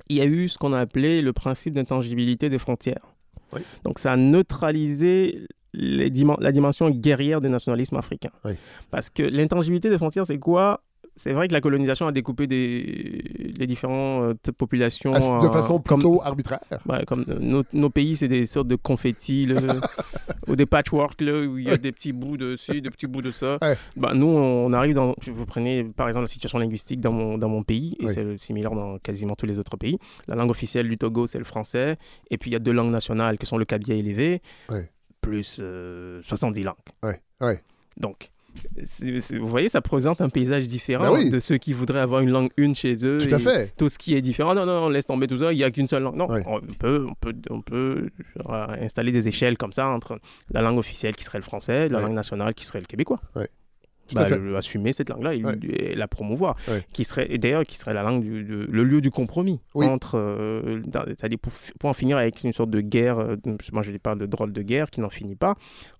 il y a eu ce qu'on a appelé le principe d'intangibilité des frontières. Oui. Donc ça a neutralisé les la dimension guerrière des nationalismes africains. Oui. Parce que l'intangibilité des frontières, c'est quoi? C'est vrai que la colonisation a découpé des, les différentes euh, populations À- de façon comme- plutôt arbitraire. Ouais, comme euh, nos, nos pays, c'est des sortes de confettis, là, ou des patchwork, là, où il y a des petits bouts de ci, des petits bouts de ça. Ouais. Bah, nous, on arrive dans. Vous prenez par exemple la situation linguistique dans mon, dans mon pays, et c'est similaire dans quasiment tous les autres pays. La langue officielle du Togo, c'est le français, et puis il y a deux langues nationales qui sont le kabia et l'évé, Ouais. plus euh, 70 langues. Ouais, vous voyez, ça présente un paysage différent Ben oui. de ceux qui voudraient avoir une langue une chez eux. Tout à et fait. Tout ce qui est différent. Non, non, non, laisse tomber tout ça, il n'y a qu'une seule langue. Non, on peut, on peut, on peut installer des échelles comme ça entre la langue officielle qui serait le français, la Ouais. langue nationale qui serait le québécois. Bah, le- assumer cette langue-là et, Ouais. et la promouvoir. Ouais. Qui serait, et d'ailleurs, qui serait la langue, du, de- le lieu du compromis. Oui. Entre, euh, c'est-à-dire pour, pour en finir avec une sorte de guerre, euh, moi je parle de drôle de guerre qui n'en finit pas,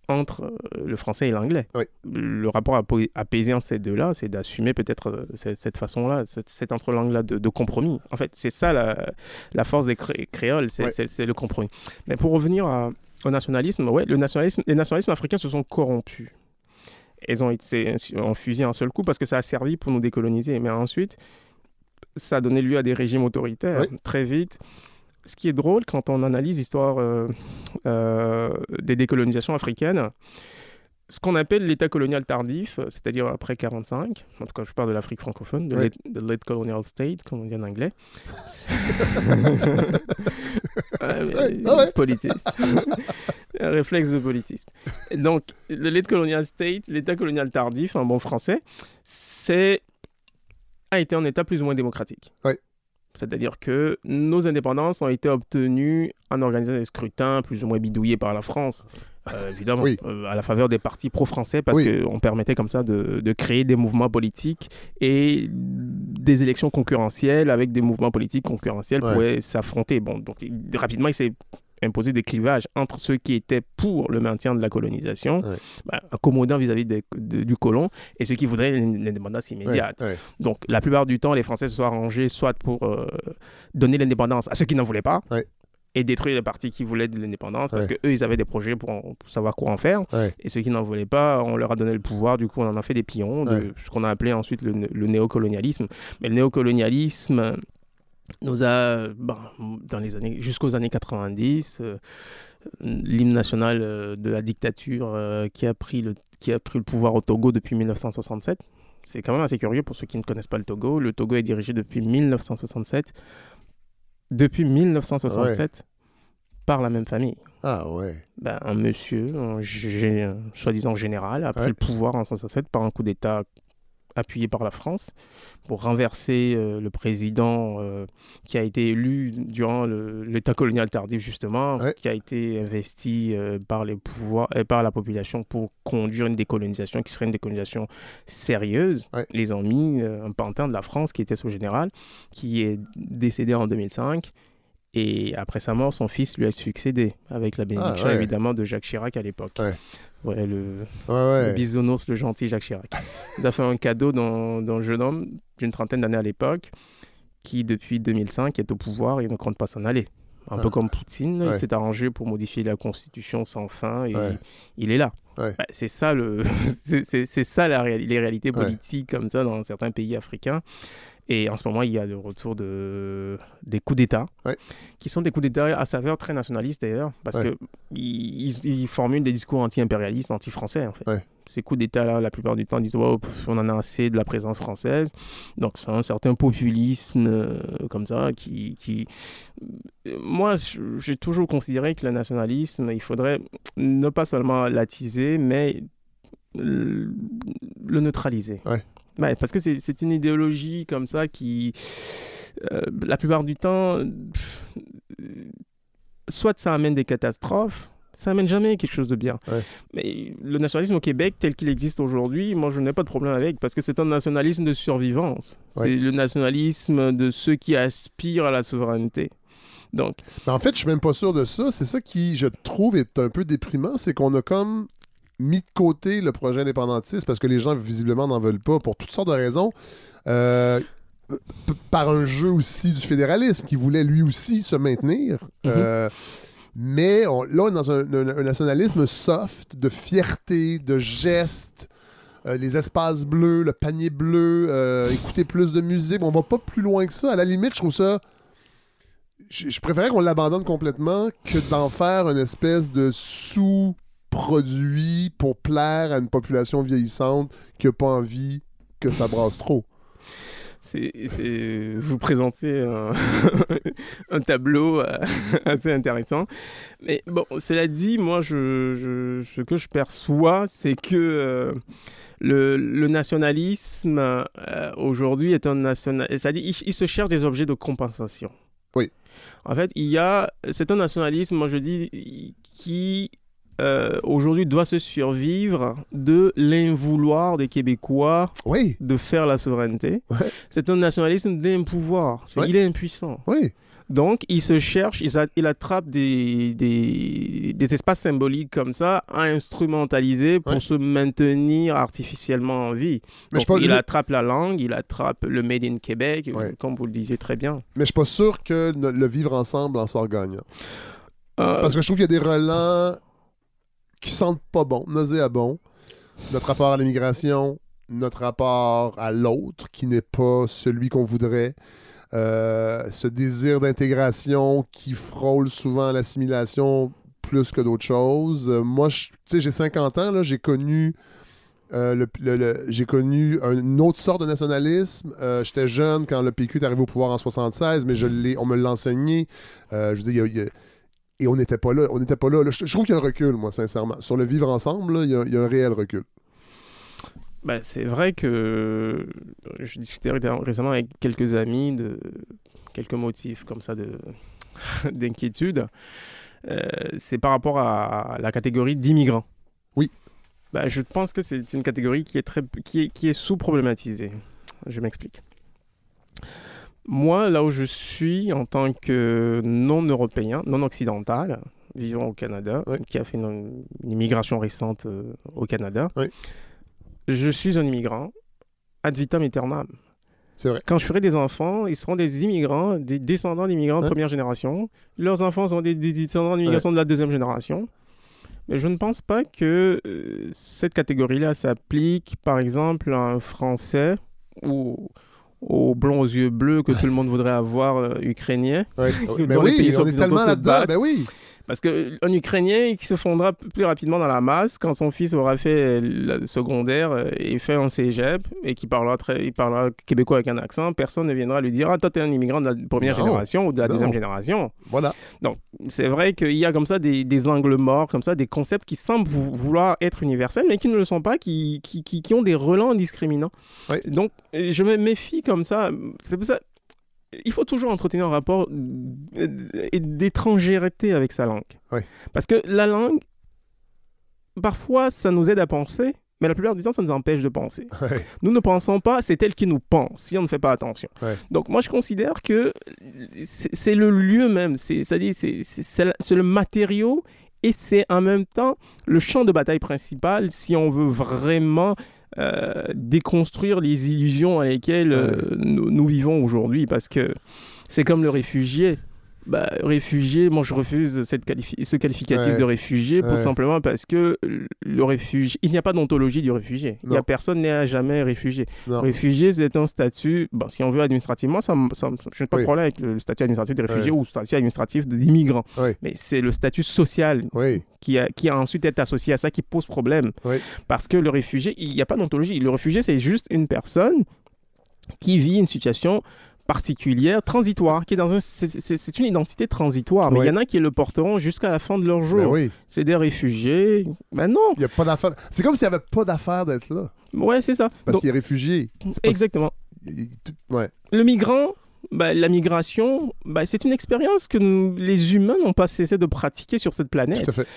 entre euh, le français et l'anglais. Oui. Le rapport apaisé entre ces deux-là, c'est d'assumer peut-être euh, cette, cette façon-là, cette, cette entre-langue-là de, de compromis. En fait, c'est ça la, la force des cré- créoles, c'est Ouais. le compromis. Mais pour revenir à- au nationalisme, ouais, le nationalisme, les nationalismes africains se sont corrompus. Ils ont été en fusillé un seul coup parce que ça a servi pour nous décoloniser. Mais ensuite, ça a donné lieu à des régimes autoritaires Oui. très vite. Ce qui est drôle quand on analyse l'histoire euh, euh, des décolonisations africaines, ce qu'on appelle l'état colonial tardif, euh, c'est-à-dire après 45, en tout cas je parle de l'Afrique francophone, de Oui. late, the late colonial state, comme on dit en anglais. Ouais, Ouais, ah ouais. Politiste. Un réflexe de politiste. Donc, le late colonial state, l'état colonial tardif, en bon français, c'est a été un état plus ou moins démocratique. Oui. C'est-à-dire que nos indépendances ont été obtenues en organisant des scrutins plus ou moins bidouillés par la France. Euh, évidemment, Oui. euh, à la faveur des partis pro-français, parce Oui. qu'on permettait comme ça de, de créer des mouvements politiques et des élections concurrentielles avec des mouvements politiques concurrentiels Ouais. pouvaient s'affronter. Bon, donc rapidement, il s'est imposé des clivages entre ceux qui étaient pour le maintien de la colonisation, Ouais. bah, accommodant vis-à-vis du colon, et ceux qui voudraient l'indépendance immédiate. Ouais. Donc, la plupart du temps, les Français se sont arrangés soit pour euh, donner l'indépendance à ceux qui n'en voulaient pas. Et détruire les partis qui voulaient de l'indépendance, parce Ouais. que eux, ils avaient des projets pour, en- pour savoir quoi en faire, Ouais. et ceux qui n'en voulaient pas, on leur a donné le pouvoir, du coup, on en a fait des pions, de Ouais. ce qu'on a appelé ensuite le, le néocolonialisme. Mais le néocolonialisme nous a, ben, dans les années, jusqu'aux années 90, euh, l'hymne national euh, de la dictature euh, qui, a pris le, qui a pris le pouvoir au Togo depuis 1967. C'est quand même assez curieux pour ceux qui ne connaissent pas le Togo. Le Togo est dirigé depuis 1967. Depuis 1967, par la même famille. Ah ouais. Ben, un monsieur, un soi-disant général, a pris Ouais. le pouvoir en 1967 par un coup d'État appuyé par la France pour renverser euh, le président euh, qui a été élu durant l'État colonial tardif, justement, Ouais. qui a été investi euh, par les pouvoirs et par la population pour conduire une décolonisation qui serait une décolonisation sérieuse. Ouais. Ils ont mis un pantin de la France qui était sous général, qui est décédé en 2005. Et après sa mort, son fils lui a succédé, avec la bénédiction Ah, ouais. évidemment de Jacques Chirac à l'époque. Ouais. Le, Ouais, ouais. le bisounours, le gentil Jacques Chirac. Il a fait un cadeau d'un d'un jeune homme d'une trentaine d'années à l'époque, qui depuis 2005 est au pouvoir et ne compte pas s'en aller. Un Ah. peu comme Poutine, il s'est arrangé pour modifier la constitution sans fin et il est là. Ouais. Bah, c'est ça, le... c'est- ça la réali- les réalités Ouais. politiques comme ça dans certains pays africains. Et en ce moment, il y a le retour de... des coups d'État, Ouais. qui sont des coups d'État à saveur très nationaliste d'ailleurs, parce Ouais. que ils, ils- ils formulent des discours anti-impérialistes, anti-français en fait. Ouais. Ces coups d'État-là, la plupart du temps, disent Wow, pff, on en a assez de la présence française. Donc, c'est un certain populisme euh, comme ça qui. qui... Moi, j'ai toujours considéré que le nationalisme, il faudrait ne pas seulement l'attiser, mais le le neutraliser. Ouais. Ouais, parce que c'est une idéologie comme ça qui, euh, la plupart du temps, pff, soit ça amène des catastrophes, ça amène jamais quelque chose de bien. Ouais. Mais le nationalisme au Québec, tel qu'il existe aujourd'hui, moi je n'ai pas de problème avec, parce que c'est un nationalisme de survivance. Ouais. C'est le nationalisme de ceux qui aspirent à la souveraineté. Donc, Mais en fait, je suis même pas sûr de ça. C'est ça qui, je trouve, est un peu déprimant. C'est qu'on a comme mis de côté le projet indépendantiste parce que les gens, visiblement, n'en veulent pas pour toutes sortes de raisons. Euh, par un jeu aussi du fédéralisme qui voulait lui aussi se maintenir. Mhm. Euh, mais on- là, on est dans un, un- un nationalisme soft, de fierté, de gestes. euh, les espaces bleus, le panier bleu, euh, écouter plus de musique. On va pas plus loin que ça. À la limite, je trouve ça je, je préférais qu'on l'abandonne complètement que d'en faire une espèce de sous-produit pour plaire à une population vieillissante qui n'a pas envie que ça brasse trop. c'est vous présenter un, un tableau euh, assez intéressant. Mais bon, cela dit, moi, je, je- ce que je perçois, c'est que euh, le, le nationalisme euh, aujourd'hui est un national. C'est-à-dire, il, il se cherche des objets de compensation. Oui. En fait, il y a. C'est un nationalisme, moi je dis, qui euh, aujourd'hui doit se survivre de l'invouloir des Québécois Oui, de faire la souveraineté. Ouais. C'est un nationalisme. C'est- Ouais. Il est impuissant. oui. Donc, il se cherche, il, a- il attrape des, des, des espaces symboliques comme ça à instrumentaliser pour Ouais. se maintenir artificiellement en vie. Mais Donc, il attrape la langue, il attrape le Made in Québec, comme vous le disiez très bien. Mais je suis pas sûr que le vivre ensemble en sort gagnant. Euh, Parce que je trouve qu'il y a des relents qui sentent pas bon, nauséabonds. Notre rapport à l'immigration, notre rapport à l'autre qui n'est pas celui qu'on voudrait. Euh, ce désir d'intégration qui frôle souvent l'assimilation plus que d'autres choses. Euh, moi, tu sais, j'ai 50 ans, là, j'ai connu. euh, le- une autre sorte de nationalisme. J'étais jeune quand le PQ est arrivé au pouvoir en 76, mais je on me l'a enseigné. Je il y a- et on n'était pas là. On n'était pas là. Là, je, je trouve qu'il y a un recul, moi, sincèrement. Sur le vivre ensemble, là, il, y a, il y a un réel recul. Ben, c'est vrai que je discutais ré- récemment avec quelques amis de quelques motifs comme ça de d'inquiétude. Euh, c'est par rapport à la catégorie d'immigrants. Oui. Ben, je pense que c'est une catégorie qui est très qui est, qui est sous-problématisée. Je m'explique. Moi, là où je suis en tant que non-européen, non-occidental, vivant au Canada, Oui. qui a fait une, une immigration récente euh, au Canada, Oui. je suis un immigrant ad vitam aeternam. C'est vrai. Quand je ferai des enfants, ils seront des immigrants, des descendants d'immigrants de Ouais. première génération. Leurs enfants seront des, des descendants d'immigration de la deuxième génération. Mais je ne pense pas que euh, cette catégorie-là s'applique, par exemple, à un Français ou au blond aux yeux bleus que tout le monde voudrait avoir euh, ukrainien. Ouais. Mais Dans les oui, pays on est tellement là-dedans. Ben oui. Parce qu'un Ukrainien qui se fondra plus rapidement dans la masse quand son fils aura fait le secondaire euh, et fait un cégep et qui parlera, très, il parlera québécois avec un accent, personne ne viendra lui dire Ah, toi, t'es un immigrant de la première Non. génération ou de la Non. deuxième génération. Voilà. Donc, c'est vrai qu'il y a comme ça des, des angles morts, comme ça, des concepts qui semblent vou- vouloir être universels, mais qui ne le sont pas, qui, qui, qui, qui ont des relents discriminants. Oui. Donc, je me méfie comme ça. C'est pour ça. Il faut toujours entretenir un rapport euh, d'étrangérité avec sa langue. Oui. Parce que la langue, parfois, ça nous aide à penser, mais la plupart du temps, ça nous empêche de penser. Nous ne pensons pas, c'est elle qui nous pense, si on ne fait pas attention. Donc moi, je considère que c'est le lieu même, c'est- c'est-à-dire c'est le matériau et c'est en même temps le champ de bataille principal si on veut vraiment euh, déconstruire les illusions à lesquelles euh, nous, nous vivons aujourd'hui. Parce que c'est comme le réfugié. Bah, réfugié, moi je refuse cette qualifi- ce qualificatif Ouais. de réfugié pour Ouais. simplement parce que le réfugié, il n'y a pas d'ontologie du réfugié. Il y a personne n'est à jamais réfugié. Non. Réfugié, c'est un statut, bon, si on veut administrativement, ça, ça je n'ai pas Oui. de problème avec le, statut administratif des réfugiés Ouais. ou le statut administratif d'immigrants. Mais c'est le statut social qui a, qui a ensuite été associé à ça qui pose problème. Parce que le réfugié, il n'y a pas d'ontologie. Le réfugié, c'est juste une personne qui vit une situation particulière, transitoire, qui est dans un... C'est une identité transitoire, mais il Oui. y en a qui le porteront jusqu'à la fin de leur jour. Ben oui. C'est des réfugiés. Ben non, Il a pas d'affaire. C'est comme s'il n'y avait pas d'affaire d'être là. ouais, c'est ça. Parce qu'il est réfugié. Exactement. il- Ouais. Le migrant, bah, la migration, bah, c'est une expérience que nous- les humains n'ont pas cessé de pratiquer sur cette planète. Tout à fait.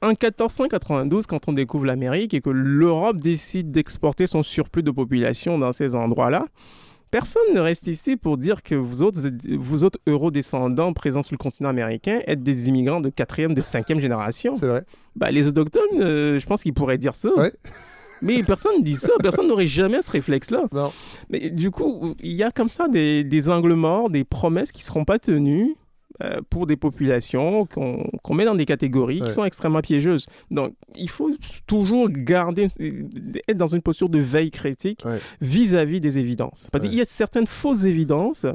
En 1492, quand on découvre l'Amérique et que l'Europe décide d'exporter son surplus de population dans ces endroits-là, personne ne reste ici pour dire que vous autres, vous, êtes- vous autres eurodescendants présents sur le continent américain êtes des immigrants de quatrième, de cinquième génération. C'est vrai. Bah, les autochtones, euh, je pense qu'ils pourraient dire ça. Ouais. Mais personne ne dit ça. Personne n'aurait jamais ce réflexe-là. Non. Mais du coup, il y a comme ça des, des angles morts, des promesses qui ne seront pas tenues euh, pour des populations qu'on qu'on met dans des catégories Ouais. qui sont extrêmement piégeuses. Donc, il faut toujours garder, euh, être dans une posture de veille critique Ouais. vis-à-vis des évidences. Parce Ouais. qu'il y a certaines fausses évidences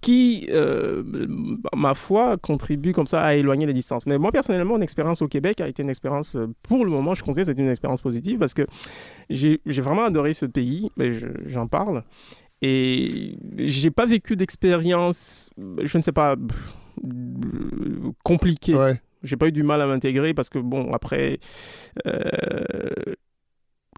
qui, euh, ma foi, contribuent comme ça à éloigner les distances. Mais moi, personnellement, mon expérience au Québec a été une expérience, euh, pour le moment, je considère que c'est une expérience positive parce que j'ai vraiment adoré ce pays, mais je- j'en parle. Et j'ai pas vécu d'expérience, je ne sais pas, compliquée. Ouais. J'ai pas eu du mal à m'intégrer parce que, bon, après, euh,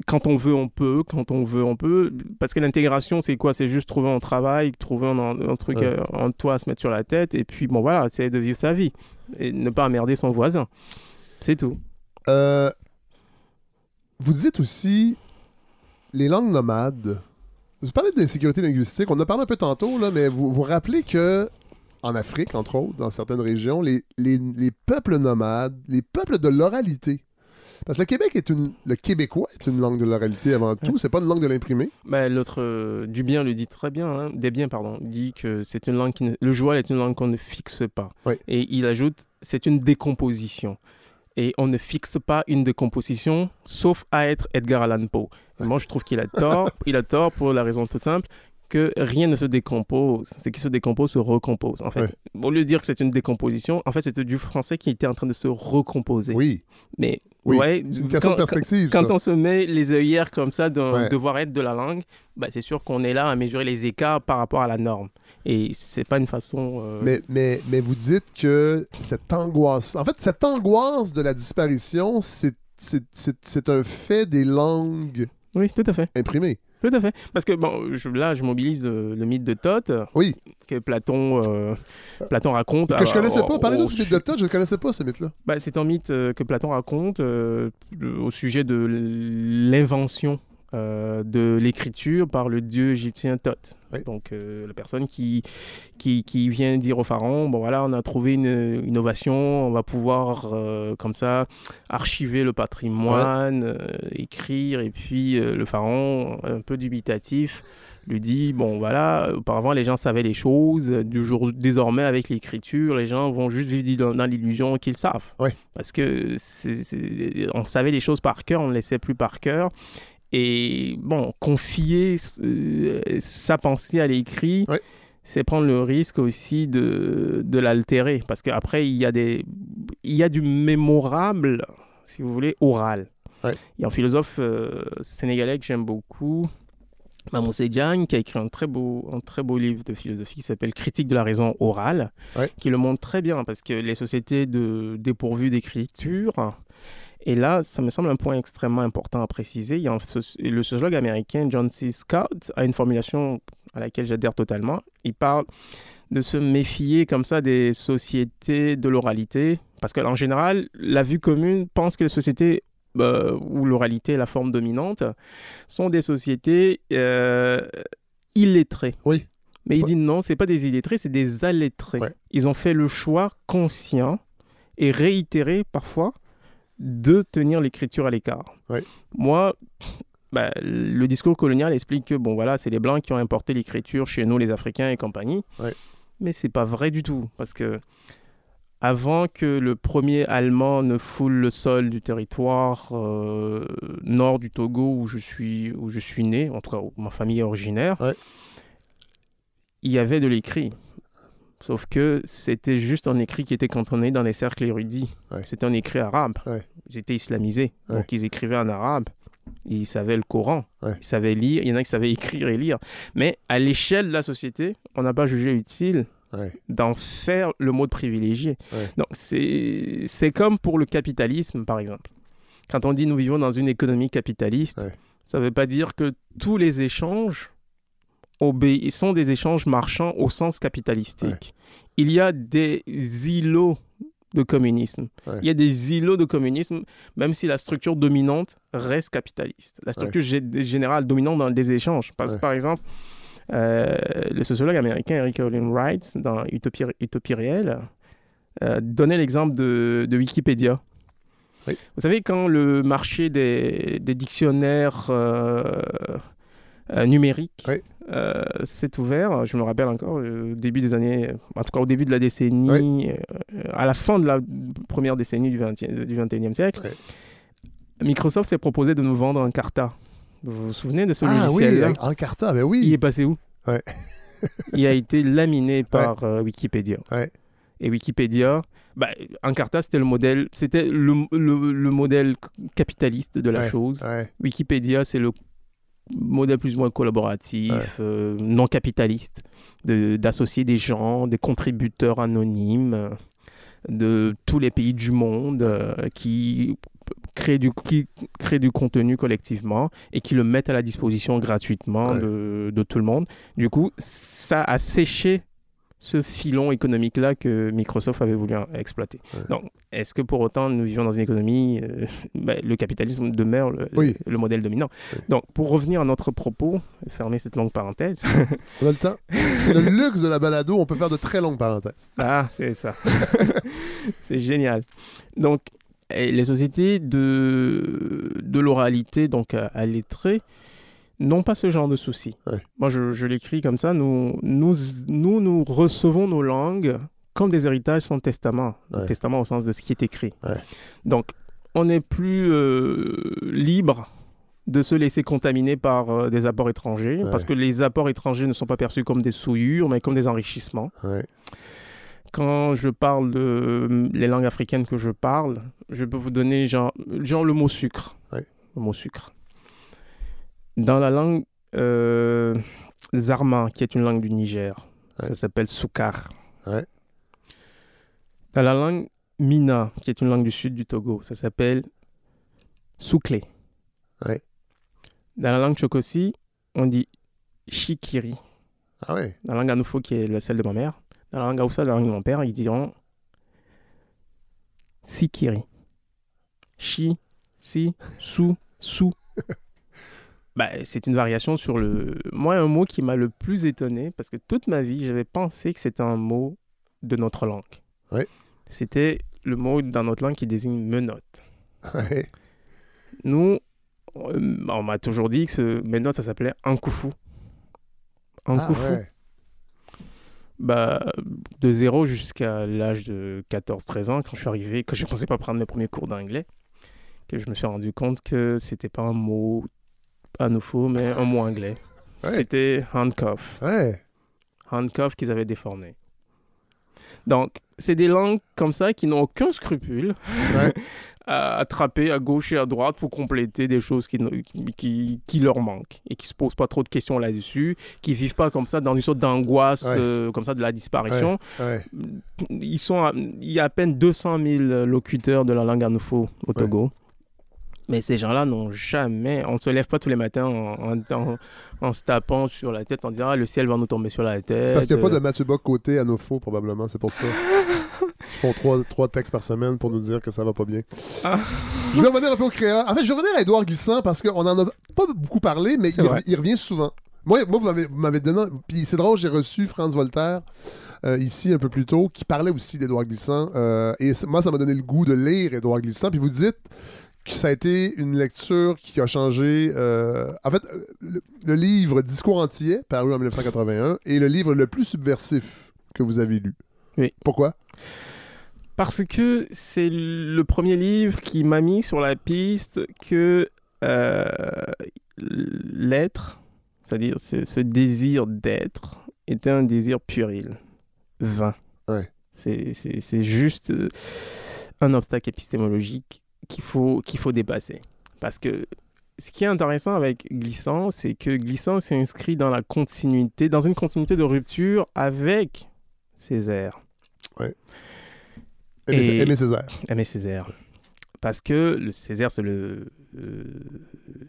quand on veut, on peut. Quand on veut, on peut. Parce que l'intégration, c'est quoi? C'est juste trouver un travail, trouver un, un truc, Ouais. euh, un toit à se mettre sur la tête. Et puis, bon, voilà, c'est de vivre sa vie. Et ne pas emmerder son voisin. C'est tout. Euh, vous dites aussi les langues nomades. Vous parlez d'insécurité linguistique. On en a parlé un peu tantôt, là, mais vous vous rappelez que en Afrique, entre autres, dans certaines régions, les, les, les peuples nomades, les peuples de l'oralité. Parce que le Québec est une. Le québécois est une langue de l'oralité avant tout. C'est pas une langue de l'imprimé. Ben, L'autre, euh, du bien le dit très bien, hein, des biens, pardon, dit que c'est une langue qui ne- le joual est une langue qu'on ne fixe pas. Oui. Et il ajoute, c'est une décomposition. Et on ne fixe pas une décomposition, sauf à être Edgar Allan Poe. Moi, je trouve qu'il a tort. il a tort pour la raison toute simple que rien ne se décompose. Ce qui se décompose se recompose. En fait, Ouais. au lieu de dire que c'est une décomposition, en fait, c'était du français qui était en train de se recomposer. Oui. Mais Oui. ouais, quand- perspective. quand on se met les œillères comme ça de Ouais. devoir être de la langue, bah, c'est sûr qu'on est là à mesurer les écarts par rapport à la norme. Et c'est pas une façon. euh, Mais, mais, mais vous dites que cette angoisse. En fait, cette angoisse de la disparition, C'est c'est un fait des langues Oui, tout à fait. imprimées. Tout à fait. Parce que bon, je- là, je mobilise euh, le mythe de Thoth, Oui. que Platon, euh, Platon raconte. Que je Alors, connaissais pas. Parlez-nous au du mythe de Todd, je ne connaissais pas ce mythe-là. Bah, c'est un mythe euh, que Platon raconte euh, au sujet de l'invention euh, de l'écriture par le dieu égyptien Thoth. Oui. Donc euh, la personne qui, qui, qui vient dire au pharaon, bon voilà, on a trouvé une innovation, on va pouvoir euh, comme ça archiver le patrimoine, écrire, et puis le pharaon, un peu dubitatif, lui dit bon voilà auparavant les gens savaient les choses du jour désormais avec l'écriture les gens vont juste vivre dans, dans l'illusion qu'ils savent Ouais. parce que on savait les choses par cœur on ne les sait plus par cœur et bon confier euh, sa pensée à l'écrit c'est prendre le risque aussi de, de l'altérer. Parce qu'après il y a des il y a du mémorable si vous voulez oral. Il y a un philosophe euh, sénégalais que j'aime beaucoup Mamoussé Diagne, qui a écrit un très, beau, un très beau livre de philosophie qui s'appelle Critique de la raison orale, Ouais. qui le montre très bien parce que les sociétés de, dépourvues d'écriture, et là, ça me semble un point extrêmement important à préciser. Il y a un le sociologue américain John C. Scott a une formulation à laquelle j'adhère totalement. Il parle de se méfier comme ça des sociétés de l'oralité, parce qu'en général, la vue commune pense que les sociétés euh, où l'oralité est la forme dominante sont des sociétés euh, illettrées. Oui. Mais il dit non, c'est pas des illettrés, c'est des allettrés. Ouais. Ils ont fait le choix conscient et réitéré parfois de tenir l'écriture à l'écart. Moi, bah, le discours colonial explique que bon voilà, c'est les blancs qui ont importé l'écriture chez nous, les Africains et compagnie. Ouais. Mais c'est pas vrai du tout parce que avant que le premier Allemand ne foule le sol du territoire euh, nord du Togo où je suis où je suis né, en tout cas où ma famille est originaire, Ouais. il y avait de l'écrit. Sauf que c'était juste un écrit qui était cantonné dans les cercles érudits. Ouais. C'était un écrit arabe. Ouais. J'étais islamisé. Ouais. Donc ils écrivaient en arabe. Ils savaient le Coran. Ils savaient lire. Il y en a qui savaient écrire et lire. Mais à l'échelle de la société, on n'a pas jugé utile d'en faire le mode privilégié. Ouais. Donc c'est c'est comme pour le capitalisme, par exemple. Quand on dit nous vivons dans une économie capitaliste, ça ne veut pas dire que tous les échanges obé- sont des échanges marchands au sens capitalistique. Il y a des îlots de communisme. Ouais. Il y a des îlots de communisme, même si la structure dominante reste capitaliste. La structure gé- générale dominante dans des échanges. Parce que, par exemple, euh, le sociologue américain Eric Olin Wright, dans Utopie, Utopie réelle, euh, donnait l'exemple de, de Wikipédia. Oui. Vous savez, quand le marché des, des dictionnaires euh, euh, numériques Oui. euh, s'est ouvert, je me rappelle encore, euh, au début des années, en tout cas au début de la décennie, euh, à la fin de la première décennie du, 20e, du 21e siècle, Oui. Microsoft s'est proposé de nous vendre un Carta. Vous vous souvenez de ce Ah oui, logiciel-là? Encarta, ben Il oui. est passé où? Ouais. Il a été laminé par Wikipédia. Ouais. Et Wikipédia, bah, Encarta, c'était le modèle, c'était le, le- le modèle capitaliste de la chose. Wikipédia, c'est le modèle plus ou moins collaboratif, euh, non capitaliste, de- d'associer des gens, des contributeurs anonymes euh, de tous les pays du monde euh, qui créent du, qui créent du contenu collectivement et qui le mettent à la disposition gratuitement Ouais. de, de tout le monde. Du coup, ça a séché ce filon économique-là que Microsoft avait voulu exploiter. Ouais. Donc, est-ce que pour autant nous vivons dans une économie, euh, ben, le capitalisme demeure le, Oui. le- le modèle dominant? Oui. Donc, pour revenir à notre propos, fermer cette longue parenthèse, On a le temps. C'est le luxe de la balado. On peut faire de très longues parenthèses. ah, c'est ça. c'est génial. Donc, eh, les sociétés de, de l'oralité, donc à, à n'ont pas ce genre de soucis. Ouais. Moi, je, je l'écris comme ça. Nous, nous, nous, nous recevons nos langues comme des héritages sans testament. Ouais. Testament au sens de ce qui est écrit. Ouais. Donc, on n'est plus euh, libre de se laisser contaminer par euh, des apports étrangers, parce que les apports étrangers ne sont pas perçus comme des souillures, mais comme des enrichissements quand je parle de euh, les langues africaines que je parle, je peux vous donner genre, genre le mot sucre. Le mot sucre. Dans la langue euh, Zarma, qui est une langue du Niger, Ouais. ça s'appelle soukar. Ouais. Dans la langue Mina, qui est une langue du sud du Togo, ça s'appelle souklé. Ouais. Dans la langue Chokosi, on dit shikiri. Ah ouais. Dans la langue Anoufo, qui est celle de ma mère, dans la langue Aoussa, la langue de mon père, ils diront Sikiri. Chi, si, sou, sou. bah, c'est une variation sur le. Moi, un mot qui m'a le plus étonné, parce que toute ma vie, j'avais pensé que c'était un mot de notre langue. Ouais. C'était le mot dans notre langue qui désigne menotte. Ouais. Nous, euh, on m'a toujours dit que ce menotte, ça s'appelait Ankoufou. Ah Ankoufou. ouais. Bah, de 0 jusqu'à l'âge de 14-13 ans, quand je suis arrivé, quand je ne pensais pas prendre mes premiers cours d'anglais, que je me suis rendu compte que c'était pas un mot anoufo, mais un mot anglais. Ouais. C'était handcuff. Ouais. Handcuff qu'ils avaient déformé. Donc, c'est des langues comme ça qui n'ont aucun scrupule Ouais. à attraper à gauche et à droite pour compléter des choses qui, ne- qui, qui leur manquent et qui se posent pas trop de questions là-dessus, qui vivent pas comme ça dans une sorte d'angoisse Ouais. euh, comme ça de la disparition. Ouais. Ils sont à- il y a à peine 200 000 locuteurs de la langue anoufo au Togo. Mais ces gens-là n'ont jamais. On ne se lève pas tous les matins en, en, en- en se tapant sur la tête en disant ah, le ciel va nous tomber sur la tête. C'est parce qu'il n'y a pas de Mathieu Bock côté à nos faux, probablement. C'est pour ça. Ils font trois, trois textes par semaine pour nous dire que ça va pas bien. Ah. Je vais revenir un peu au créa. En fait, je vais revenir à Édouard Glissant parce qu'on en a pas beaucoup parlé, mais il, revient souvent. Moi, moi vous m'avez- donné. Puis c'est drôle, j'ai reçu Franz Voltaire euh, ici un peu plus tôt qui parlait aussi d'Édouard Glissant. euh, et moi, ça m'a donné le goût de lire Édouard Glissant. Puis vous dites ça a été une lecture qui a changé. euh, en fait, euh, le, le livre Discours entier, paru en 1981, est le livre le plus subversif que vous avez lu. Oui. Pourquoi? Parce que c'est le premier livre qui m'a mis sur la piste que euh, l'être, c'est-à-dire ce, ce désir d'être, était un désir puéril, vain. Ouais. C'est- juste un obstacle épistémologique qu'il faut, qu'il faut dépasser. Parce que ce qui est intéressant avec Glissant, c'est que Glissant s'inscrit dans la continuité, dans une continuité de rupture avec Césaire. Aimé, Et- Aimé Césaire. Aimé Césaire. Parce que le Césaire, c'est le, euh,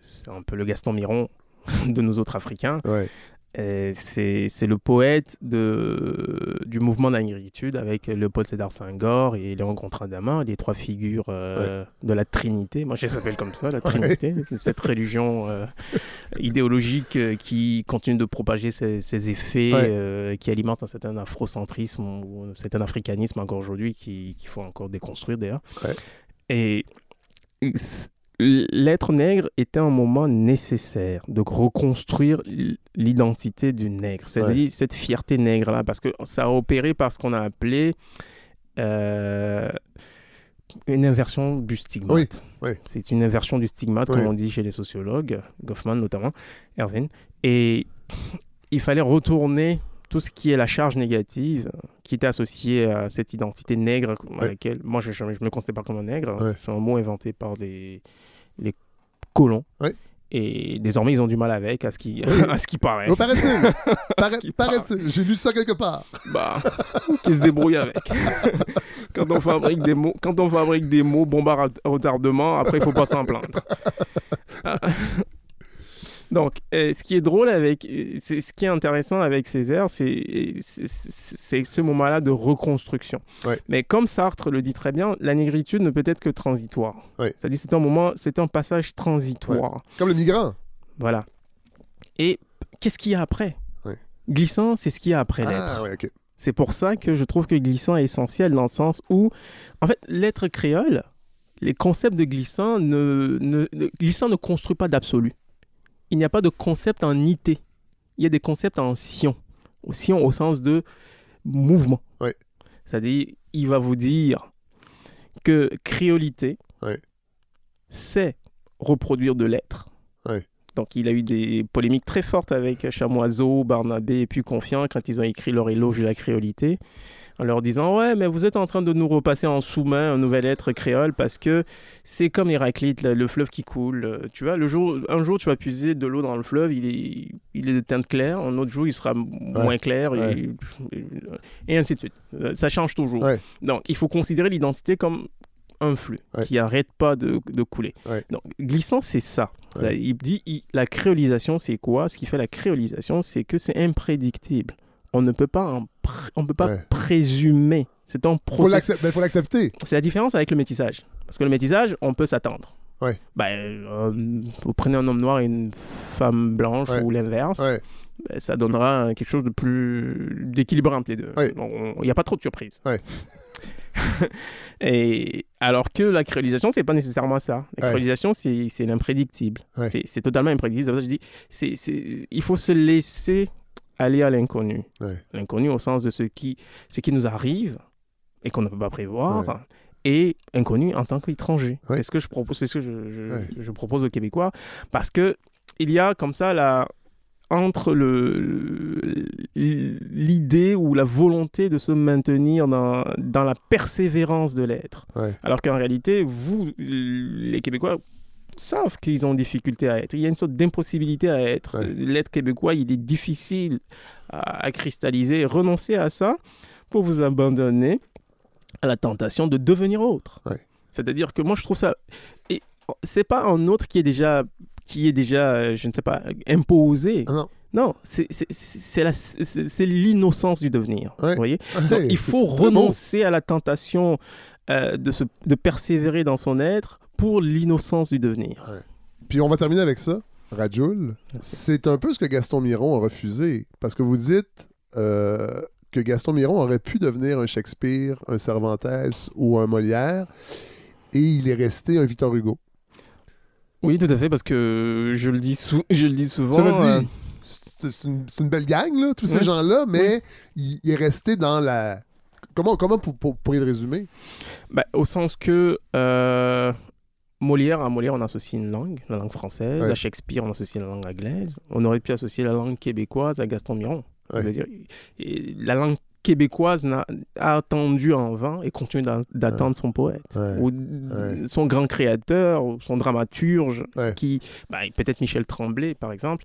c'est un peu le Gaston Miron de nous autres Africains. Ouais. C'est le poète de, du mouvement d'agriculture avec Léopold Sédar Senghor et Léon Gontran-Damas, les trois figures euh, de la Trinité. Moi, je les appelle comme ça, la Trinité. Cette religion euh, idéologique euh, qui continue de propager ses, ses effets, Ouais. euh, qui alimente un certain afrocentrisme ou un certain africanisme encore aujourd'hui qui- qu'il faut encore déconstruire d'ailleurs. Et l'être nègre était un moment nécessaire de reconstruire l'identité du nègre, c'est-à-dire cette fierté nègre-là, parce que ça a opéré par ce qu'on a appelé euh, une inversion du stigmate. Oui, oui. C'est une inversion du stigmate, Oui. comme on dit chez les sociologues, Goffman notamment, Erwin. Et il fallait retourner tout ce qui est la charge négative qui était associée à cette identité nègre à Ouais. laquelle moi je ne me considère pas comme un nègre. Ouais. C'est un mot inventé par les, les colons. Ouais. Et désormais, ils ont du mal avec, à ce qui, à ce qui paraît. Oh, paraît-il. Paraît- qui paraît-il. J'ai lu ça quelque part. Bah, qui se débrouille avec. quand, on fabrique des mots, quand on fabrique des mots, à ret- retardement, après, il faut pas s'en plaindre. Donc, euh, ce qui est drôle avec, euh, c'est ce qui est intéressant avec Césaire, c'est c'est- ce moment-là de reconstruction. Ouais. Mais comme Sartre le dit très bien, la négritude ne peut être que transitoire. Ouais. C'est-à-dire c'est un moment, c'est un passage transitoire. Comme le migrant. Voilà. Et qu'est-ce qu'il y a après? Glissant, c'est ce qu'il y a après l'être. Ah, ok. C'est pour ça que je trouve que glissant est essentiel dans le sens où, en fait, l'être créole, les concepts de glissant ne, ne, ne- glissant ne construit pas d'absolu. Il n'y a pas de concept en ité. Il y a des concepts en sion. Sion au sens de mouvement. Ouais. C'est-à-dire, il va vous dire que créolité, c'est reproduire de l'être. Donc, il a eu des polémiques très fortes avec Chamoiseau, Barnabé et puis Confiant quand ils ont écrit leur éloge de la créolité, en leur disant Ouais, mais vous êtes en train de nous repasser en sous-main un nouvel être créole parce que c'est comme Héraclite, le, le fleuve qui coule. Tu vois, le jour, un jour, tu vas puiser de l'eau dans le fleuve, il est, il est de teinte claire, un autre jour, il sera moins clair, et, Ouais. et ainsi de suite. Euh, Ça change toujours. Ouais. Donc, il faut considérer l'identité comme un flux qui n'arrête pas de, de couler. Donc, glissant, c'est ça. Il dit il- la créolisation, c'est quoi? Ce qui fait la créolisation, c'est que c'est imprédictible. On ne peut pas, on peut pas Ouais. présumer. C'est un processus. l'accepter. ben, faut l'accepter. C'est la différence avec le métissage. Parce que le métissage, on peut s'attendre. Ouais. Ben, euh, vous prenez un homme noir et une femme blanche Ouais. ou l'inverse, ben, ça donnera quelque chose de plus d'équilibré entre les deux. Il n'y a pas trop de surprises. Et alors que la créolisation, c'est pas nécessairement ça. La créolisation, c'est c'est l'imprédictible. C'est- totalement imprédictible. C'est pour ça que je dis, c'est- c'est- il faut se laisser aller à l'inconnu. Ouais. L'inconnu au sens de ce qui, ce qui nous arrive et qu'on ne peut pas prévoir. Ouais. Et inconnu en tant qu'étranger. C'est ce que je propose, ce que je, je- Ouais. je propose aux Québécois. Parce que il y a comme ça la, entre le, l'idée ou la volonté de se maintenir dans, dans la persévérance de l'être. Ouais. Alors qu'en réalité, vous, les Québécois, savent qu'ils ont difficulté à être. Il y a une sorte d'impossibilité à être. Ouais. L'être québécois, il est difficile à, à cristalliser. Renoncez à ça pour vous abandonner à la tentation de devenir autre. Ouais. C'est-à-dire que moi, je trouve ça... Et c'est pas un autre qui est déjà, qui est déjà euh, je ne sais pas, imposé. Ah non. Non, c'est l'innocence du devenir. Ouais. Vous voyez donc, il faut renoncer à la tentation euh, de, se, de persévérer dans son être pour l'innocence du devenir. Puis on va terminer avec ça. Rajoul, c'est un peu ce que Gaston Miron a refusé. Parce que vous dites euh, que Gaston Miron aurait pu devenir un Shakespeare, un Cervantes ou un Molière. Et il est resté un Victor Hugo. Oui, tout à fait, parce que je le dis, sou- je le dis souvent. Euh, c'est une, belle gang, là, tous ces Oui. gens-là, mais il, il est resté dans la. Comment, comment pour, pour, pourriez le résumer? Bah, au sens que euh, Molière, à Molière, on associe une langue, la langue française. Ouais. À Shakespeare, on associe la langue anglaise. On aurait pu associer la langue québécoise à Gaston Miron. Ouais. Dire, et la langue québécoise a attendu en vain et continue d'a- d'attendre son poète. Ou son grand créateur, ou son dramaturge, qui, bah, peut-être Michel Tremblay par exemple.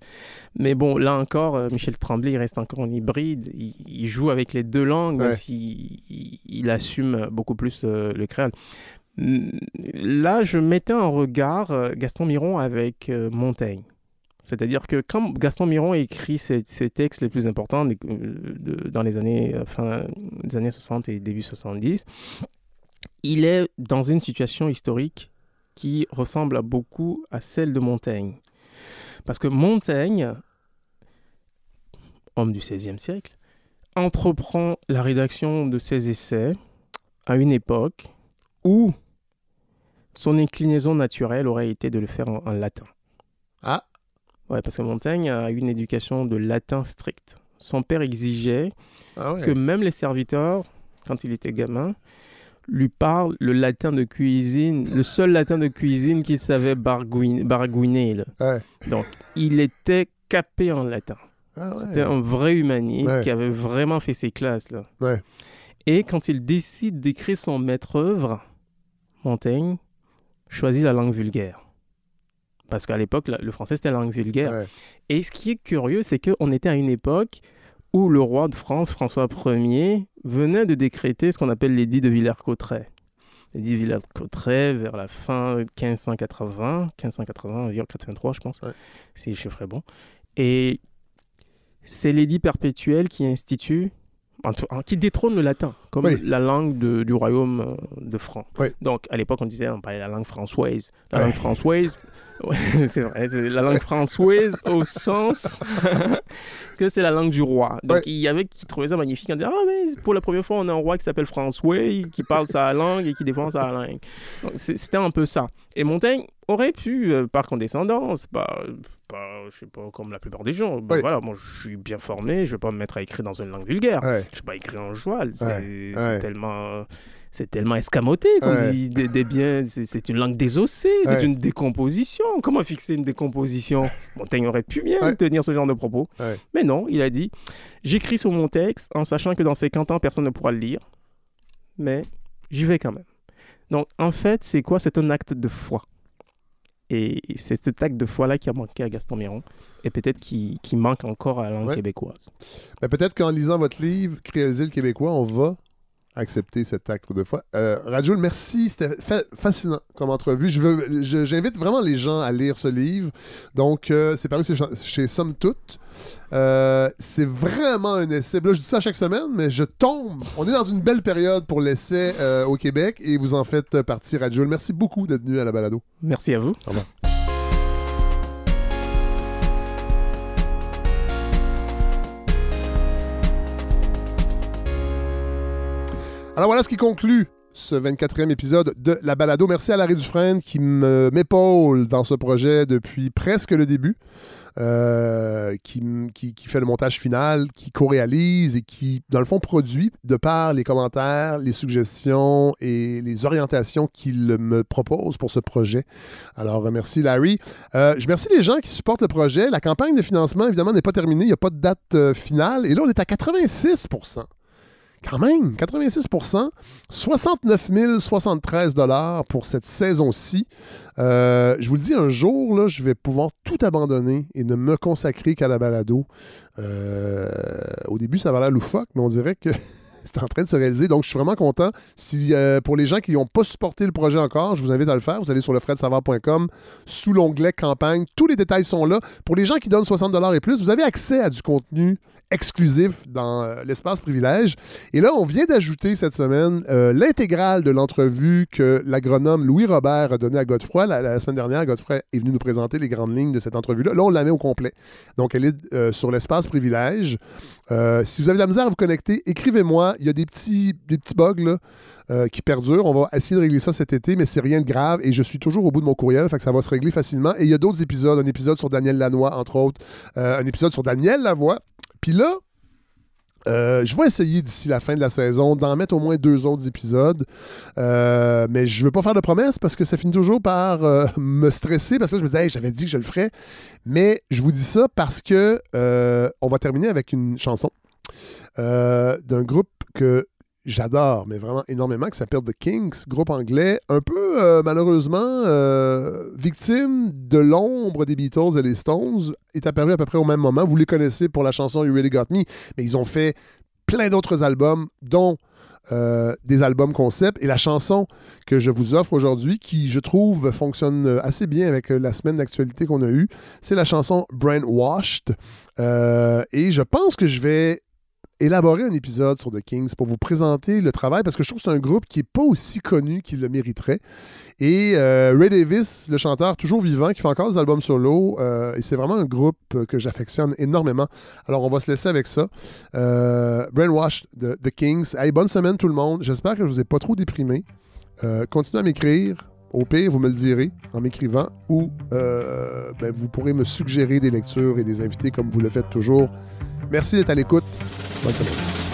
Mais bon, là encore, euh, Michel Tremblay, il reste encore en hybride. Il, il joue avec les deux langues, même s'il il, il assume beaucoup plus euh, le créole. Là, je mettais en regard euh, Gaston Miron avec euh, Montaigne. C'est-à-dire que quand Gaston Miron écrit ses, textes les plus importants euh, dans les années, fin des années 60 et début 70, il est dans une situation historique qui ressemble beaucoup à celle de Montaigne. Parce que Montaigne, homme du XVIe siècle, entreprend la rédaction de ses essais à une époque où son inclinaison naturelle aurait été de le faire en, en latin. Ah. Ouais, parce que Montaigne a eu une éducation de latin strict. Son père exigeait Ah ouais. que même les serviteurs, quand il était gamin, lui parlent le latin de cuisine, le seul latin de cuisine qu'il savait bargouin- baragouiner. là. Ouais. Donc, il était capé en latin. Ah ouais. C'était un vrai humaniste Ouais. qui avait vraiment fait ses classes. Là. Et quand il décide d'écrire son maître-œuvre, Montaigne choisit la langue vulgaire. Parce qu'à l'époque, le français, c'était la langue vulgaire. Ouais. Et ce qui est curieux, c'est qu'on était à une époque où le roi de France, François Ier, venait de décréter ce qu'on appelle l'édit de Villers-Cotterêts. L'édit de Villers-Cotterêts, vers la fin 1580, 1580, environ 83, je pense, Ouais. si le chiffre est bon. Et c'est l'édit perpétuel qui institue, qui détrône le latin comme Oui. la langue de- du royaume euh, de France. Oui. Donc, à l'époque, on disait, on parlait la langue française. La langue française, ouais, c'est vrai, c'est la langue française au sens que c'est la langue du roi. Donc, Ouais. il y avait qui trouvaient ça magnifique en disant, ah, mais pour la première fois, on a un roi qui s'appelle François, qui parle sa langue et qui défend sa langue. Donc, C'était un peu ça. Et Montaigne aurait pu, euh, par condescendance, bah, pas, je sais pas, comme la plupart des gens, bah, Oui. voilà, moi je suis bien formé, je vais pas me mettre à écrire dans une langue vulgaire. Ouais. Je vais pas écrire en joual. C'est Ouais, c'est ouais. tellement. C'est tellement escamoté, Ouais. dit des, des biens. C'est une langue désossée, c'est une décomposition. Comment fixer une décomposition? Montaigne aurait pu bien Ouais. tenir ce genre de propos. Mais non, il a dit J'écris sur mon texte en sachant que dans 50 ans, personne ne pourra le lire. Mais j'y vais quand même. Donc, en fait, c'est quoi? C'est un acte de foi. Et c'est cet acte de foi-là qui a manqué à Gaston Miron. Et peut-être qui, qui manque encore à la langue Ouais. québécoise. Ben, Peut-être qu'en lisant votre livre, Créoliser le Québécois, on va accepter cet acte de foi. Euh, Rajoul, merci. C'était fa- fascinant comme entrevue. Je veux- J'invite vraiment les gens à lire ce livre. Donc, euh, c'est paru chez, chez Somme Toute. Euh, c'est vraiment un essai. Là, je dis ça chaque semaine, mais je tombe. On est dans une belle période pour l'essai euh, au Québec et vous en faites partie, Rajoul. Merci beaucoup d'être venu à la balado. Merci à vous. Au revoir. Alors voilà ce qui conclut ce 24e épisode de La Balado. Merci à Larry Dufresne qui m'épaule dans ce projet depuis presque le début, euh, qui, qui- fait le montage final, qui co-réalise et qui, dans le fond, produit de par les commentaires, les suggestions et les orientations qu'il me propose pour ce projet. Alors, merci Larry. Euh, je remercie les gens qui supportent le projet. La campagne de financement, évidemment, n'est pas terminée. Il n'y a pas de date euh, finale. Et là, on est à 86 quand même, 86% 69 073 pour cette saison-ci. Euh, je vous le dis, un jour, je vais pouvoir tout abandonner et ne me consacrer qu'à la balado. Euh, au début, ça va l'air loufoque, mais on dirait que c'est en train de se réaliser. Donc, je suis vraiment content. Si, euh, pour les gens qui n'ont pas supporté le projet encore, je vous invite à le faire. Vous allez sur lefredsavard.com sous l'onglet campagne. Tous les détails sont là. Pour les gens qui donnent 60 et plus, vous avez accès à du contenu exclusif dans euh, l'espace privilège. Et là, on vient d'ajouter cette semaine euh, l'intégrale de l'entrevue que l'agronome Louis Robert a donnée à Godefroy. La, semaine dernière, Godefroy est venu nous présenter les grandes lignes de cette entrevue-là. Là, on la met au complet. Donc, elle est sur l'espace privilège. Si vous avez de la misère à vous connecter, écrivez-moi. Il y a des petits, des petits bugs là, euh, qui perdurent. On va essayer de régler ça cet été, mais c'est rien de grave. Et je suis toujours au bout de mon courriel, fait ça va se régler facilement. Et il y a d'autres épisodes. Un épisode sur Daniel Lanois, entre autres. Euh, un épisode sur Daniel Lavoie. Puis là, euh, je vais essayer d'ici la fin de la saison d'en mettre au moins deux autres épisodes. Mais je ne veux pas faire de promesses parce que ça finit toujours par me stresser parce que là, je me disais, j'avais dit que je le ferais. Mais je vous dis ça parce que on va terminer avec une chanson d'un groupe que j'adore, mais vraiment énormément, qui s'appelle The Kings, groupe anglais, un peu euh, malheureusement euh, victime de l'ombre des Beatles et des Stones, est apparu à peu près au même moment. Vous les connaissez pour la chanson You Really Got Me, mais ils ont fait plein d'autres albums, dont euh, des albums concept. Et la chanson que je vous offre aujourd'hui, qui je trouve fonctionne assez bien avec la semaine d'actualité qu'on a eue, c'est la chanson Brainwashed. Et je pense que je vais élaborer un épisode sur The Kings pour vous présenter le travail parce que je trouve que c'est un groupe qui n'est pas aussi connu qu'il le mériterait. Et euh, Ray Davis, le chanteur toujours vivant, qui fait encore des albums solo, euh, et c'est vraiment un groupe que j'affectionne énormément. Alors on va se laisser avec ça. Euh, Brainwash de The Kings. Hey, bonne semaine tout le monde. J'espère que je vous ai pas trop déprimé. Euh, continuez à m'écrire. Au pire, vous me le direz en m'écrivant ou euh, ben, vous pourrez me suggérer des lectures et des invités comme vous le faites toujours. Merci d'être à l'écoute. Bonne semaine.